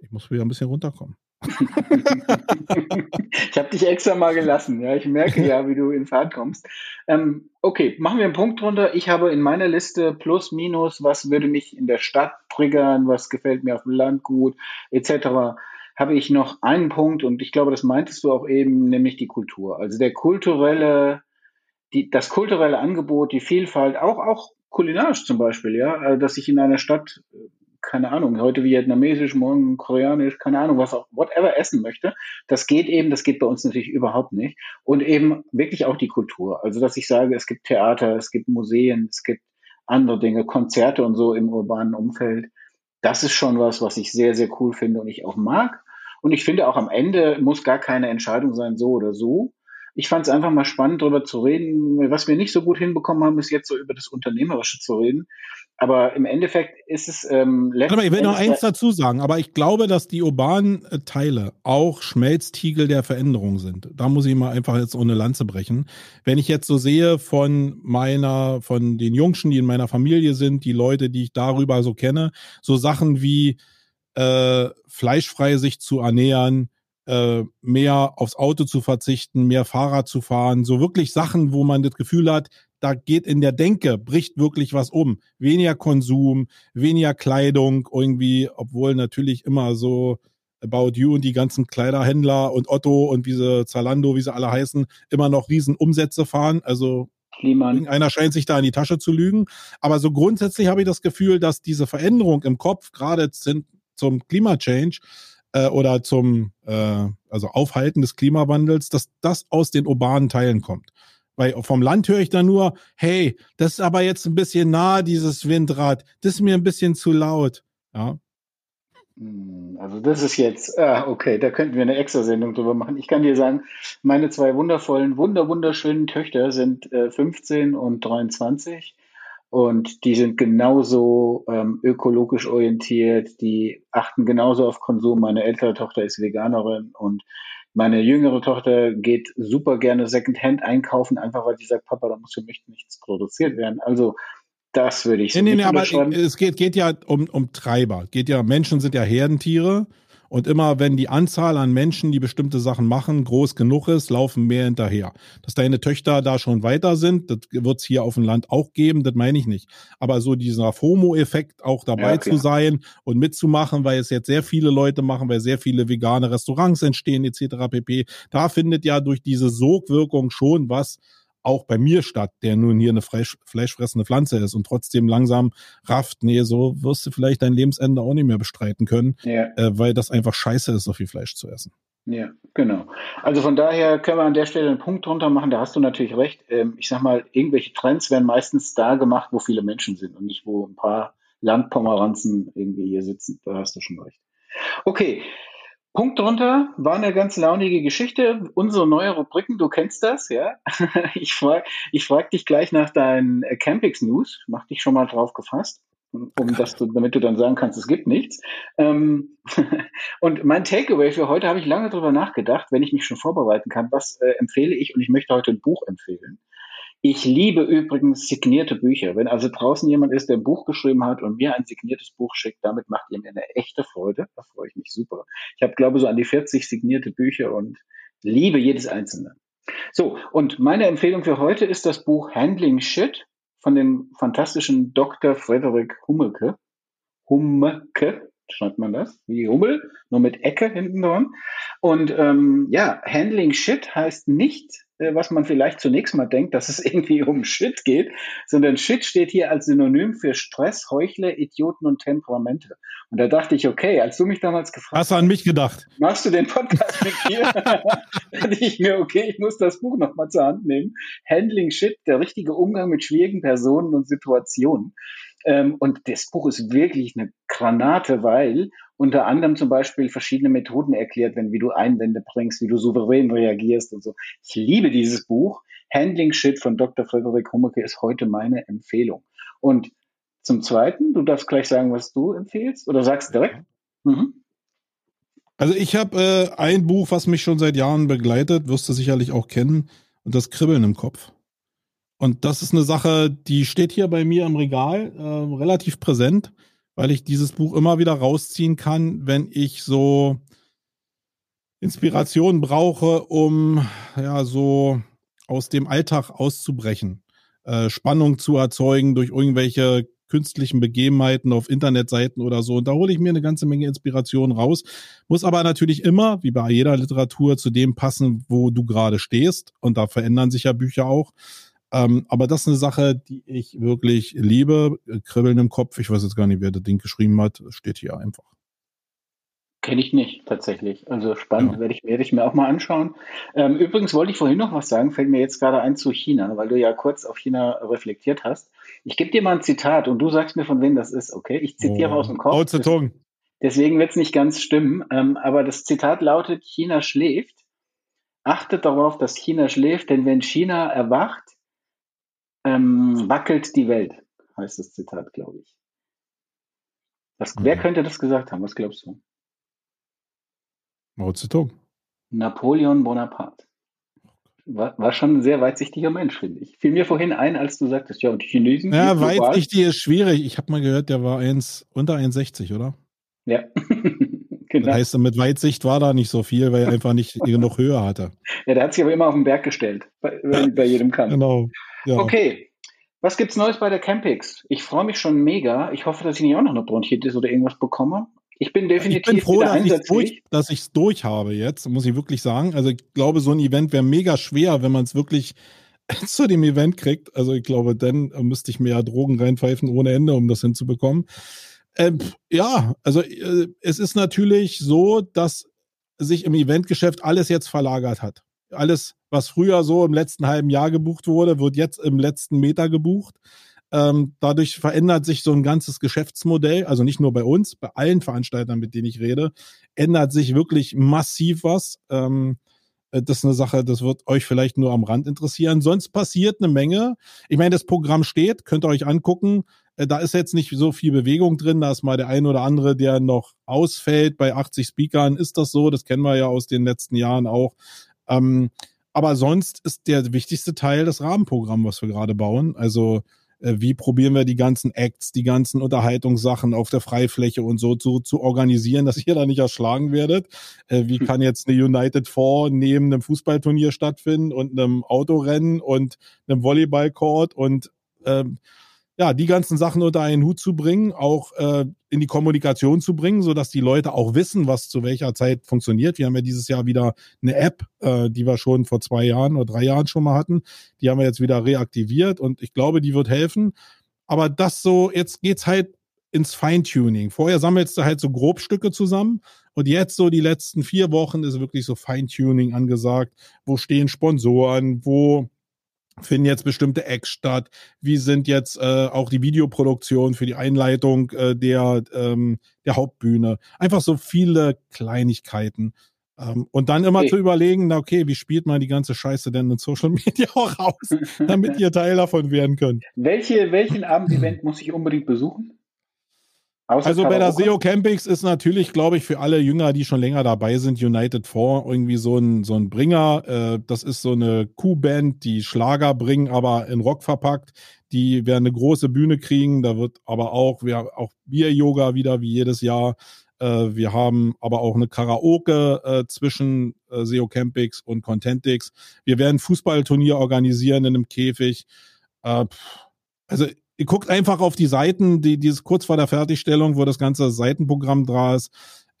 ich muss wieder ein bisschen runterkommen. *laughs* ich habe dich extra mal gelassen. Ja, ich merke ja, wie du in Fahrt kommst. Ähm, okay, machen wir einen Punkt drunter. Ich habe in meiner Liste plus, minus, was würde mich in der Stadt triggern, was gefällt mir auf dem Land gut, etc. Habe ich noch einen Punkt und ich glaube, das meintest du auch eben, nämlich die Kultur. Also der kulturelle, die, das kulturelle Angebot, die Vielfalt, auch auch kulinarisch zum Beispiel, ja, also, dass ich in einer Stadt keine Ahnung, heute vietnamesisch, morgen koreanisch, keine Ahnung, was auch, whatever essen möchte. Das geht eben, das geht bei uns natürlich überhaupt nicht. Und eben wirklich auch die Kultur. Also, dass ich sage, es gibt Theater, es gibt Museen, es gibt andere Dinge, Konzerte und so im urbanen Umfeld. Das ist schon was, was ich sehr, sehr cool finde und ich auch mag. Und ich finde auch am Ende muss gar keine Entscheidung sein, so oder so. Ich fand es einfach mal spannend, darüber zu reden. Was wir nicht so gut hinbekommen haben, ist jetzt so über das Unternehmerische zu reden. Aber im Endeffekt ist es ähm, Warte mal, ich will noch eins dazu sagen, aber ich glaube, dass die urbanen äh, Teile auch Schmelztiegel der Veränderung sind. Da muss ich mal einfach jetzt ohne Lanze brechen. Wenn ich jetzt so sehe von meiner, von den Jungschen, die in meiner Familie sind, die Leute, die ich darüber so kenne, so Sachen wie äh, fleischfrei sich zu ernähren, äh, mehr aufs Auto zu verzichten, mehr Fahrrad zu fahren, so wirklich Sachen, wo man das Gefühl hat, da geht in der Denke, bricht wirklich was um. Weniger Konsum, weniger Kleidung, irgendwie, obwohl natürlich immer so About You und die ganzen Kleiderhändler und Otto und wie sie Zalando, wie sie alle heißen, immer noch riesen Umsätze fahren. Also einer scheint sich da in die Tasche zu lügen. Aber so grundsätzlich habe ich das Gefühl, dass diese Veränderung im Kopf gerade zum Klimachange äh, oder zum äh, also Aufhalten des Klimawandels, dass das aus den urbanen Teilen kommt. Weil vom Land höre ich dann nur, hey, das ist aber jetzt ein bisschen nah, dieses Windrad. Das ist mir ein bisschen zu laut. Ja. Hm, also das ist jetzt, ah, okay, da könnten wir eine Extra-Sendung drüber machen. Ich kann dir sagen, meine zwei wundervollen, wunder, wunderschönen Töchter sind äh, 15 und 23 und die sind genauso ähm, ökologisch orientiert, die achten genauso auf Konsum. Meine ältere Tochter ist Veganerin und meine jüngere Tochter geht super gerne Secondhand einkaufen, einfach weil sie sagt, Papa, da muss für mich nichts produziert werden. Also das würde ich nee, nee, nee, aber es geht, geht ja um, um Treiber. Geht ja, Menschen sind ja Herdentiere und immer wenn die Anzahl an Menschen, die bestimmte Sachen machen, groß genug ist, laufen mehr hinterher. Dass deine Töchter da schon weiter sind, das wird es hier auf dem Land auch geben, das meine ich nicht. Aber so dieser FOMO-Effekt auch dabei ja, zu sein und mitzumachen, weil es jetzt sehr viele Leute machen, weil sehr viele vegane Restaurants entstehen etc. pp. Da findet ja durch diese Sogwirkung schon was auch bei mir statt, der nun hier eine Fleisch, fleischfressende Pflanze ist und trotzdem langsam rafft, nee, so wirst du vielleicht dein Lebensende auch nicht mehr bestreiten können, ja. äh, weil das einfach scheiße ist, so viel Fleisch zu essen. Ja, genau. Also von daher können wir an der Stelle einen Punkt drunter machen, da hast du natürlich recht. Ähm, ich sag mal, irgendwelche Trends werden meistens da gemacht, wo viele Menschen sind und nicht, wo ein paar Landpomeranzen irgendwie hier sitzen. Da hast du schon recht. Okay, Punkt drunter war eine ganz launige Geschichte. Unsere neue Rubriken, du kennst das, ja? *laughs* Ich frage ich frag dich gleich nach deinen Campix News. Mach dich schon mal drauf gefasst, um das du, damit du dann sagen kannst, es gibt nichts. Ähm, *laughs* und mein Takeaway für heute habe ich lange drüber nachgedacht, wenn ich mich schon vorbereiten kann, was äh, empfehle ich? Und ich möchte heute ein Buch empfehlen. Ich liebe übrigens signierte Bücher. Wenn also draußen jemand ist, der ein Buch geschrieben hat und mir ein signiertes Buch schickt, damit macht ihr mir eine echte Freude. Da freue ich mich super. Ich habe, glaube so an die 40 signierte Bücher und liebe jedes einzelne. So, und meine Empfehlung für heute ist das Buch Handling Shit von dem fantastischen Dr. Frederick Hummelke. Hummeke, schreibt man das, wie Hummel, nur mit Ecke hinten dran. Und ähm, ja, Handling Shit heißt nicht was man vielleicht zunächst mal denkt, dass es *laughs* irgendwie um Shit geht, sondern Shit steht hier als Synonym für Stress, Heuchler, Idioten und Temperamente. Und da dachte ich, okay, als du mich damals gefragt hast, du an mich gedacht? Machst du den Podcast mit mir? *laughs* *laughs* dachte ich mir, okay, ich muss das Buch nochmal zur Hand nehmen. Handling Shit, der richtige Umgang mit schwierigen Personen und Situationen. Ähm, und das Buch ist wirklich eine Granate, weil unter anderem zum Beispiel verschiedene Methoden erklärt werden, wie du Einwände bringst, wie du souverän reagierst und so. Ich liebe dieses Buch. Handling Shit von Dr. Frederik Hummeke ist heute meine Empfehlung. Und zum Zweiten, du darfst gleich sagen, was du empfehlst oder sagst direkt. Mhm. Also ich habe äh, ein Buch, was mich schon seit Jahren begleitet, wirst du sicherlich auch kennen, und das Kribbeln im Kopf. Und das ist eine Sache, die steht hier bei mir im Regal, äh, relativ präsent weil ich dieses Buch immer wieder rausziehen kann, wenn ich so Inspiration brauche, um ja so aus dem Alltag auszubrechen, äh, Spannung zu erzeugen durch irgendwelche künstlichen Begebenheiten auf Internetseiten oder so. Und da hole ich mir eine ganze Menge Inspiration raus. Muss aber natürlich immer, wie bei jeder Literatur, zu dem passen, wo du gerade stehst. Und da verändern sich ja Bücher auch. Ähm, aber das ist eine Sache, die ich wirklich liebe. Kribbeln im Kopf. Ich weiß jetzt gar nicht, wer das Ding geschrieben hat. Steht hier einfach. Kenne ich nicht tatsächlich. Also spannend, ja. werde, ich, werde ich mir auch mal anschauen. Ähm, übrigens wollte ich vorhin noch was sagen, fällt mir jetzt gerade ein zu China, weil du ja kurz auf China reflektiert hast. Ich gebe dir mal ein Zitat und du sagst mir, von wem das ist, okay? Ich zitiere oh. aus dem Kopf. Zedong. Deswegen wird es nicht ganz stimmen. Ähm, aber das Zitat lautet, China schläft. Achtet darauf, dass China schläft, denn wenn China erwacht, ähm, wackelt die Welt, heißt das Zitat, glaube ich. Das, mhm. Wer könnte das gesagt haben? Was glaubst du? Mao Zedong. Napoleon Bonaparte. War, war schon ein sehr weitsichtiger Mensch, finde ich. Fiel mir vorhin ein, als du sagtest, ja, und die Chinesen. Ja, weitsichtig ist schwierig. Ich habe mal gehört, der war eins, unter 1,60, oder? Ja. *laughs* genau. Das heißt, mit Weitsicht war da nicht so viel, weil er einfach nicht genug Höhe hatte. Ja, der hat sich aber immer auf den Berg gestellt, bei, bei jedem Kampf. Genau. Ja. Okay. Was gibt's Neues bei der Campix? Ich freue mich schon mega. Ich hoffe, dass ich nicht auch noch eine Bronchitis oder irgendwas bekomme. Ich bin definitiv ich bin froh, dass ich durch, dass ich es durch habe jetzt, muss ich wirklich sagen. Also ich glaube, so ein Event wäre mega schwer, wenn man es wirklich *laughs* zu dem Event kriegt. Also ich glaube, dann müsste ich mehr Drogen reinpfeifen ohne Ende, um das hinzubekommen. Ähm, ja, also äh, es ist natürlich so, dass sich im Eventgeschäft alles jetzt verlagert hat. Alles was früher so im letzten halben Jahr gebucht wurde, wird jetzt im letzten Meter gebucht. Ähm, dadurch verändert sich so ein ganzes Geschäftsmodell, also nicht nur bei uns, bei allen Veranstaltern, mit denen ich rede, ändert sich wirklich massiv was. Ähm, äh, das ist eine Sache, das wird euch vielleicht nur am Rand interessieren. Sonst passiert eine Menge. Ich meine, das Programm steht, könnt ihr euch angucken. Äh, da ist jetzt nicht so viel Bewegung drin. Da ist mal der ein oder andere, der noch ausfällt. Bei 80 Speakern ist das so. Das kennen wir ja aus den letzten Jahren auch. Ähm, aber sonst ist der wichtigste Teil das Rahmenprogramm, was wir gerade bauen. Also äh, wie probieren wir die ganzen Acts, die ganzen Unterhaltungssachen auf der Freifläche und so zu, zu organisieren, *laughs* dass ihr da nicht erschlagen werdet. Äh, wie hm. kann jetzt eine United Four neben einem Fußballturnier stattfinden und einem Autorennen und einem Volleyballcourt und ähm, ja, die ganzen Sachen unter einen Hut zu bringen, auch äh, in die Kommunikation zu bringen, so dass die Leute auch wissen, was zu welcher Zeit funktioniert. Wir haben ja dieses Jahr wieder eine App, äh, die wir schon vor zwei Jahren oder drei Jahren schon mal hatten. Die haben wir jetzt wieder reaktiviert und ich glaube, die wird helfen. Aber das so, jetzt geht's halt ins Feintuning. Vorher sammelst du halt so Grobstücke zusammen und jetzt so die letzten vier Wochen ist wirklich so Feintuning angesagt. Wo stehen Sponsoren? Wo finden jetzt bestimmte Acts statt? Wie sind jetzt äh, auch die Videoproduktion für die Einleitung äh, der, ähm, der Hauptbühne? Einfach so viele Kleinigkeiten. Ähm, und dann immer okay. zu überlegen, na okay, wie spielt man die ganze Scheiße denn in Social *laughs* Media auch aus, *laughs* damit ihr Teil davon werden könnt. Welche, welchen Abendevent muss ich unbedingt besuchen? Außer also bei der SEO Campings ist natürlich, glaube ich, für alle Jünger, die schon länger dabei sind, United 4 irgendwie so ein, so ein Bringer. Äh, das ist so eine Q-Band, die Schlager bringen, aber in Rock verpackt. Die werden eine große Bühne kriegen. Da wird aber auch, wir auch Bier-Yoga wieder wie jedes Jahr. Äh, wir haben aber auch eine Karaoke äh, zwischen SEO Campings und Contentix. Wir werden Fußballturnier organisieren in einem Käfig. Also ihr guckt einfach auf die Seiten, die dieses kurz vor der Fertigstellung, wo das ganze Seitenprogramm dran ist.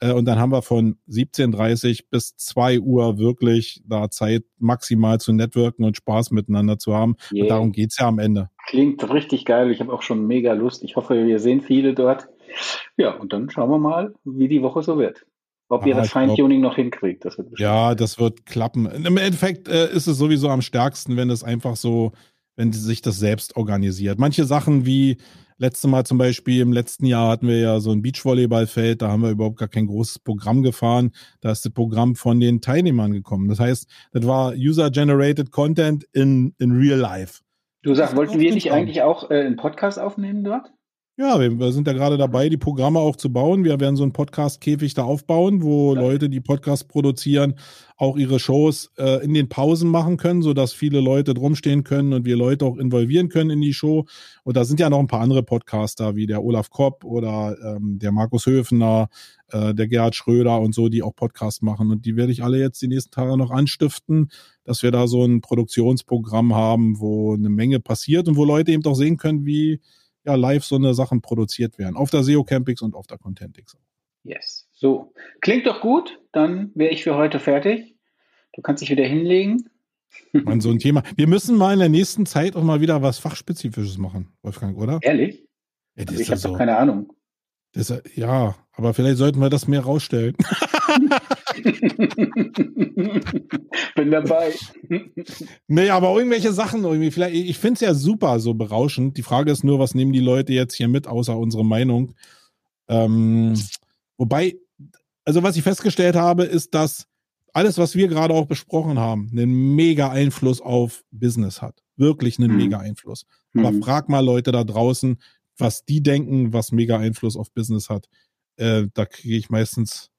Äh, und dann haben wir von 17.30 bis 2 Uhr wirklich da Zeit, maximal zu networken und Spaß miteinander zu haben. Yeah. Und darum geht's ja am Ende. Klingt richtig geil. Ich habe auch schon mega Lust. Ich hoffe, wir sehen viele dort. Ja, und dann schauen wir mal, wie die Woche so wird. Ob ihr das Feintuning noch hinkriegt. Das ja, das wird klappen. Im Endeffekt äh, ist es sowieso am stärksten, wenn es einfach so wenn sie sich das selbst organisiert. Manche Sachen wie letzte Mal zum Beispiel, im letzten Jahr hatten wir ja so ein Beachvolleyballfeld, da haben wir überhaupt gar kein großes Programm gefahren. Da ist das Programm von den Teilnehmern gekommen. Das heißt, das war User-Generated Content in, in real life. Du sagst, wollten wir nicht eigentlich auch äh, einen Podcast aufnehmen dort? Ja, wir, sind ja gerade dabei, die Programme auch zu bauen. Wir werden so einen Podcast-Käfig da aufbauen, wo ja. Leute, die Podcasts produzieren, auch ihre Shows äh, in den Pausen machen können, sodass viele Leute drumstehen können und wir Leute auch involvieren können in die Show. Und da sind ja noch ein paar andere Podcaster, wie der Olaf Kopp oder ähm, der Markus Höfner, äh, der Gerhard Schröder und so, die auch Podcasts machen. Und die werde ich alle jetzt die nächsten Tage noch anstiften, dass wir da so ein Produktionsprogramm haben, wo eine Menge passiert und wo Leute eben auch sehen können, wie ja live so eine Sachen produziert werden. Auf der SEO Campix und auf der Contentix. Yes. So. Klingt doch gut. Dann wäre ich für heute fertig. Du kannst dich wieder hinlegen. *laughs* Mann, so ein Thema. Wir müssen mal in der nächsten Zeit auch mal wieder was Fachspezifisches machen, Wolfgang, oder? Ehrlich? Ja, also ich habe so, keine Ahnung. Das, ja, aber vielleicht sollten wir das mehr rausstellen. *laughs* *laughs* Bin dabei. nee, aber irgendwelche Sachen irgendwie. Vielleicht, ich finde es ja super so berauschend. Die Frage ist nur, was nehmen die Leute jetzt hier mit, außer unsere Meinung? Ähm, wobei, also was ich festgestellt habe, ist, dass alles, was wir gerade auch besprochen haben, einen mega Einfluss auf Business hat. Wirklich einen mhm. mega Einfluss. Aber mhm. frag mal Leute da draußen, was die denken, was mega Einfluss auf Business hat. Äh, da kriege ich meistens,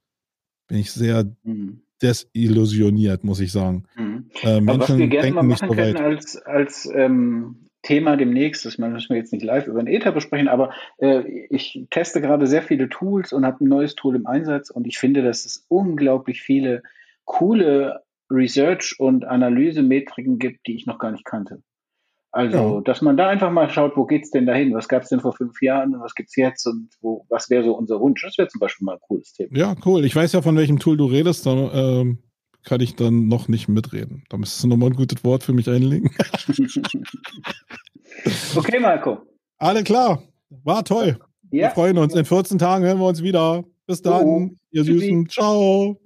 bin ich sehr mhm. desillusioniert, muss ich sagen. Mhm. Äh, Menschen was wir gerne mal machen so könnten als, als ähm, Thema demnächst, das müssen wir jetzt nicht live über den Ether besprechen, aber äh, ich teste gerade sehr viele Tools und habe ein neues Tool im Einsatz und ich finde, dass es unglaublich viele coole Research- und Analysemetriken gibt, die ich noch gar nicht kannte. Also, ja. dass man da einfach mal schaut, wo geht's denn dahin? Was gab's denn vor fünf Jahren und was gibt's jetzt und wo, was wäre so unser Wunsch? Das wäre zum Beispiel mal ein cooles Thema. Ja, cool. Ich weiß ja, von welchem Tool du redest, da äh, kann ich dann noch nicht mitreden. Da müsstest du nochmal ein gutes Wort für mich einlegen. *laughs* okay, Marco. Alle klar. War toll. Ja. Wir freuen uns. In 14 Tagen hören wir uns wieder. Bis dann, oh, ihr Süßen. Ciao.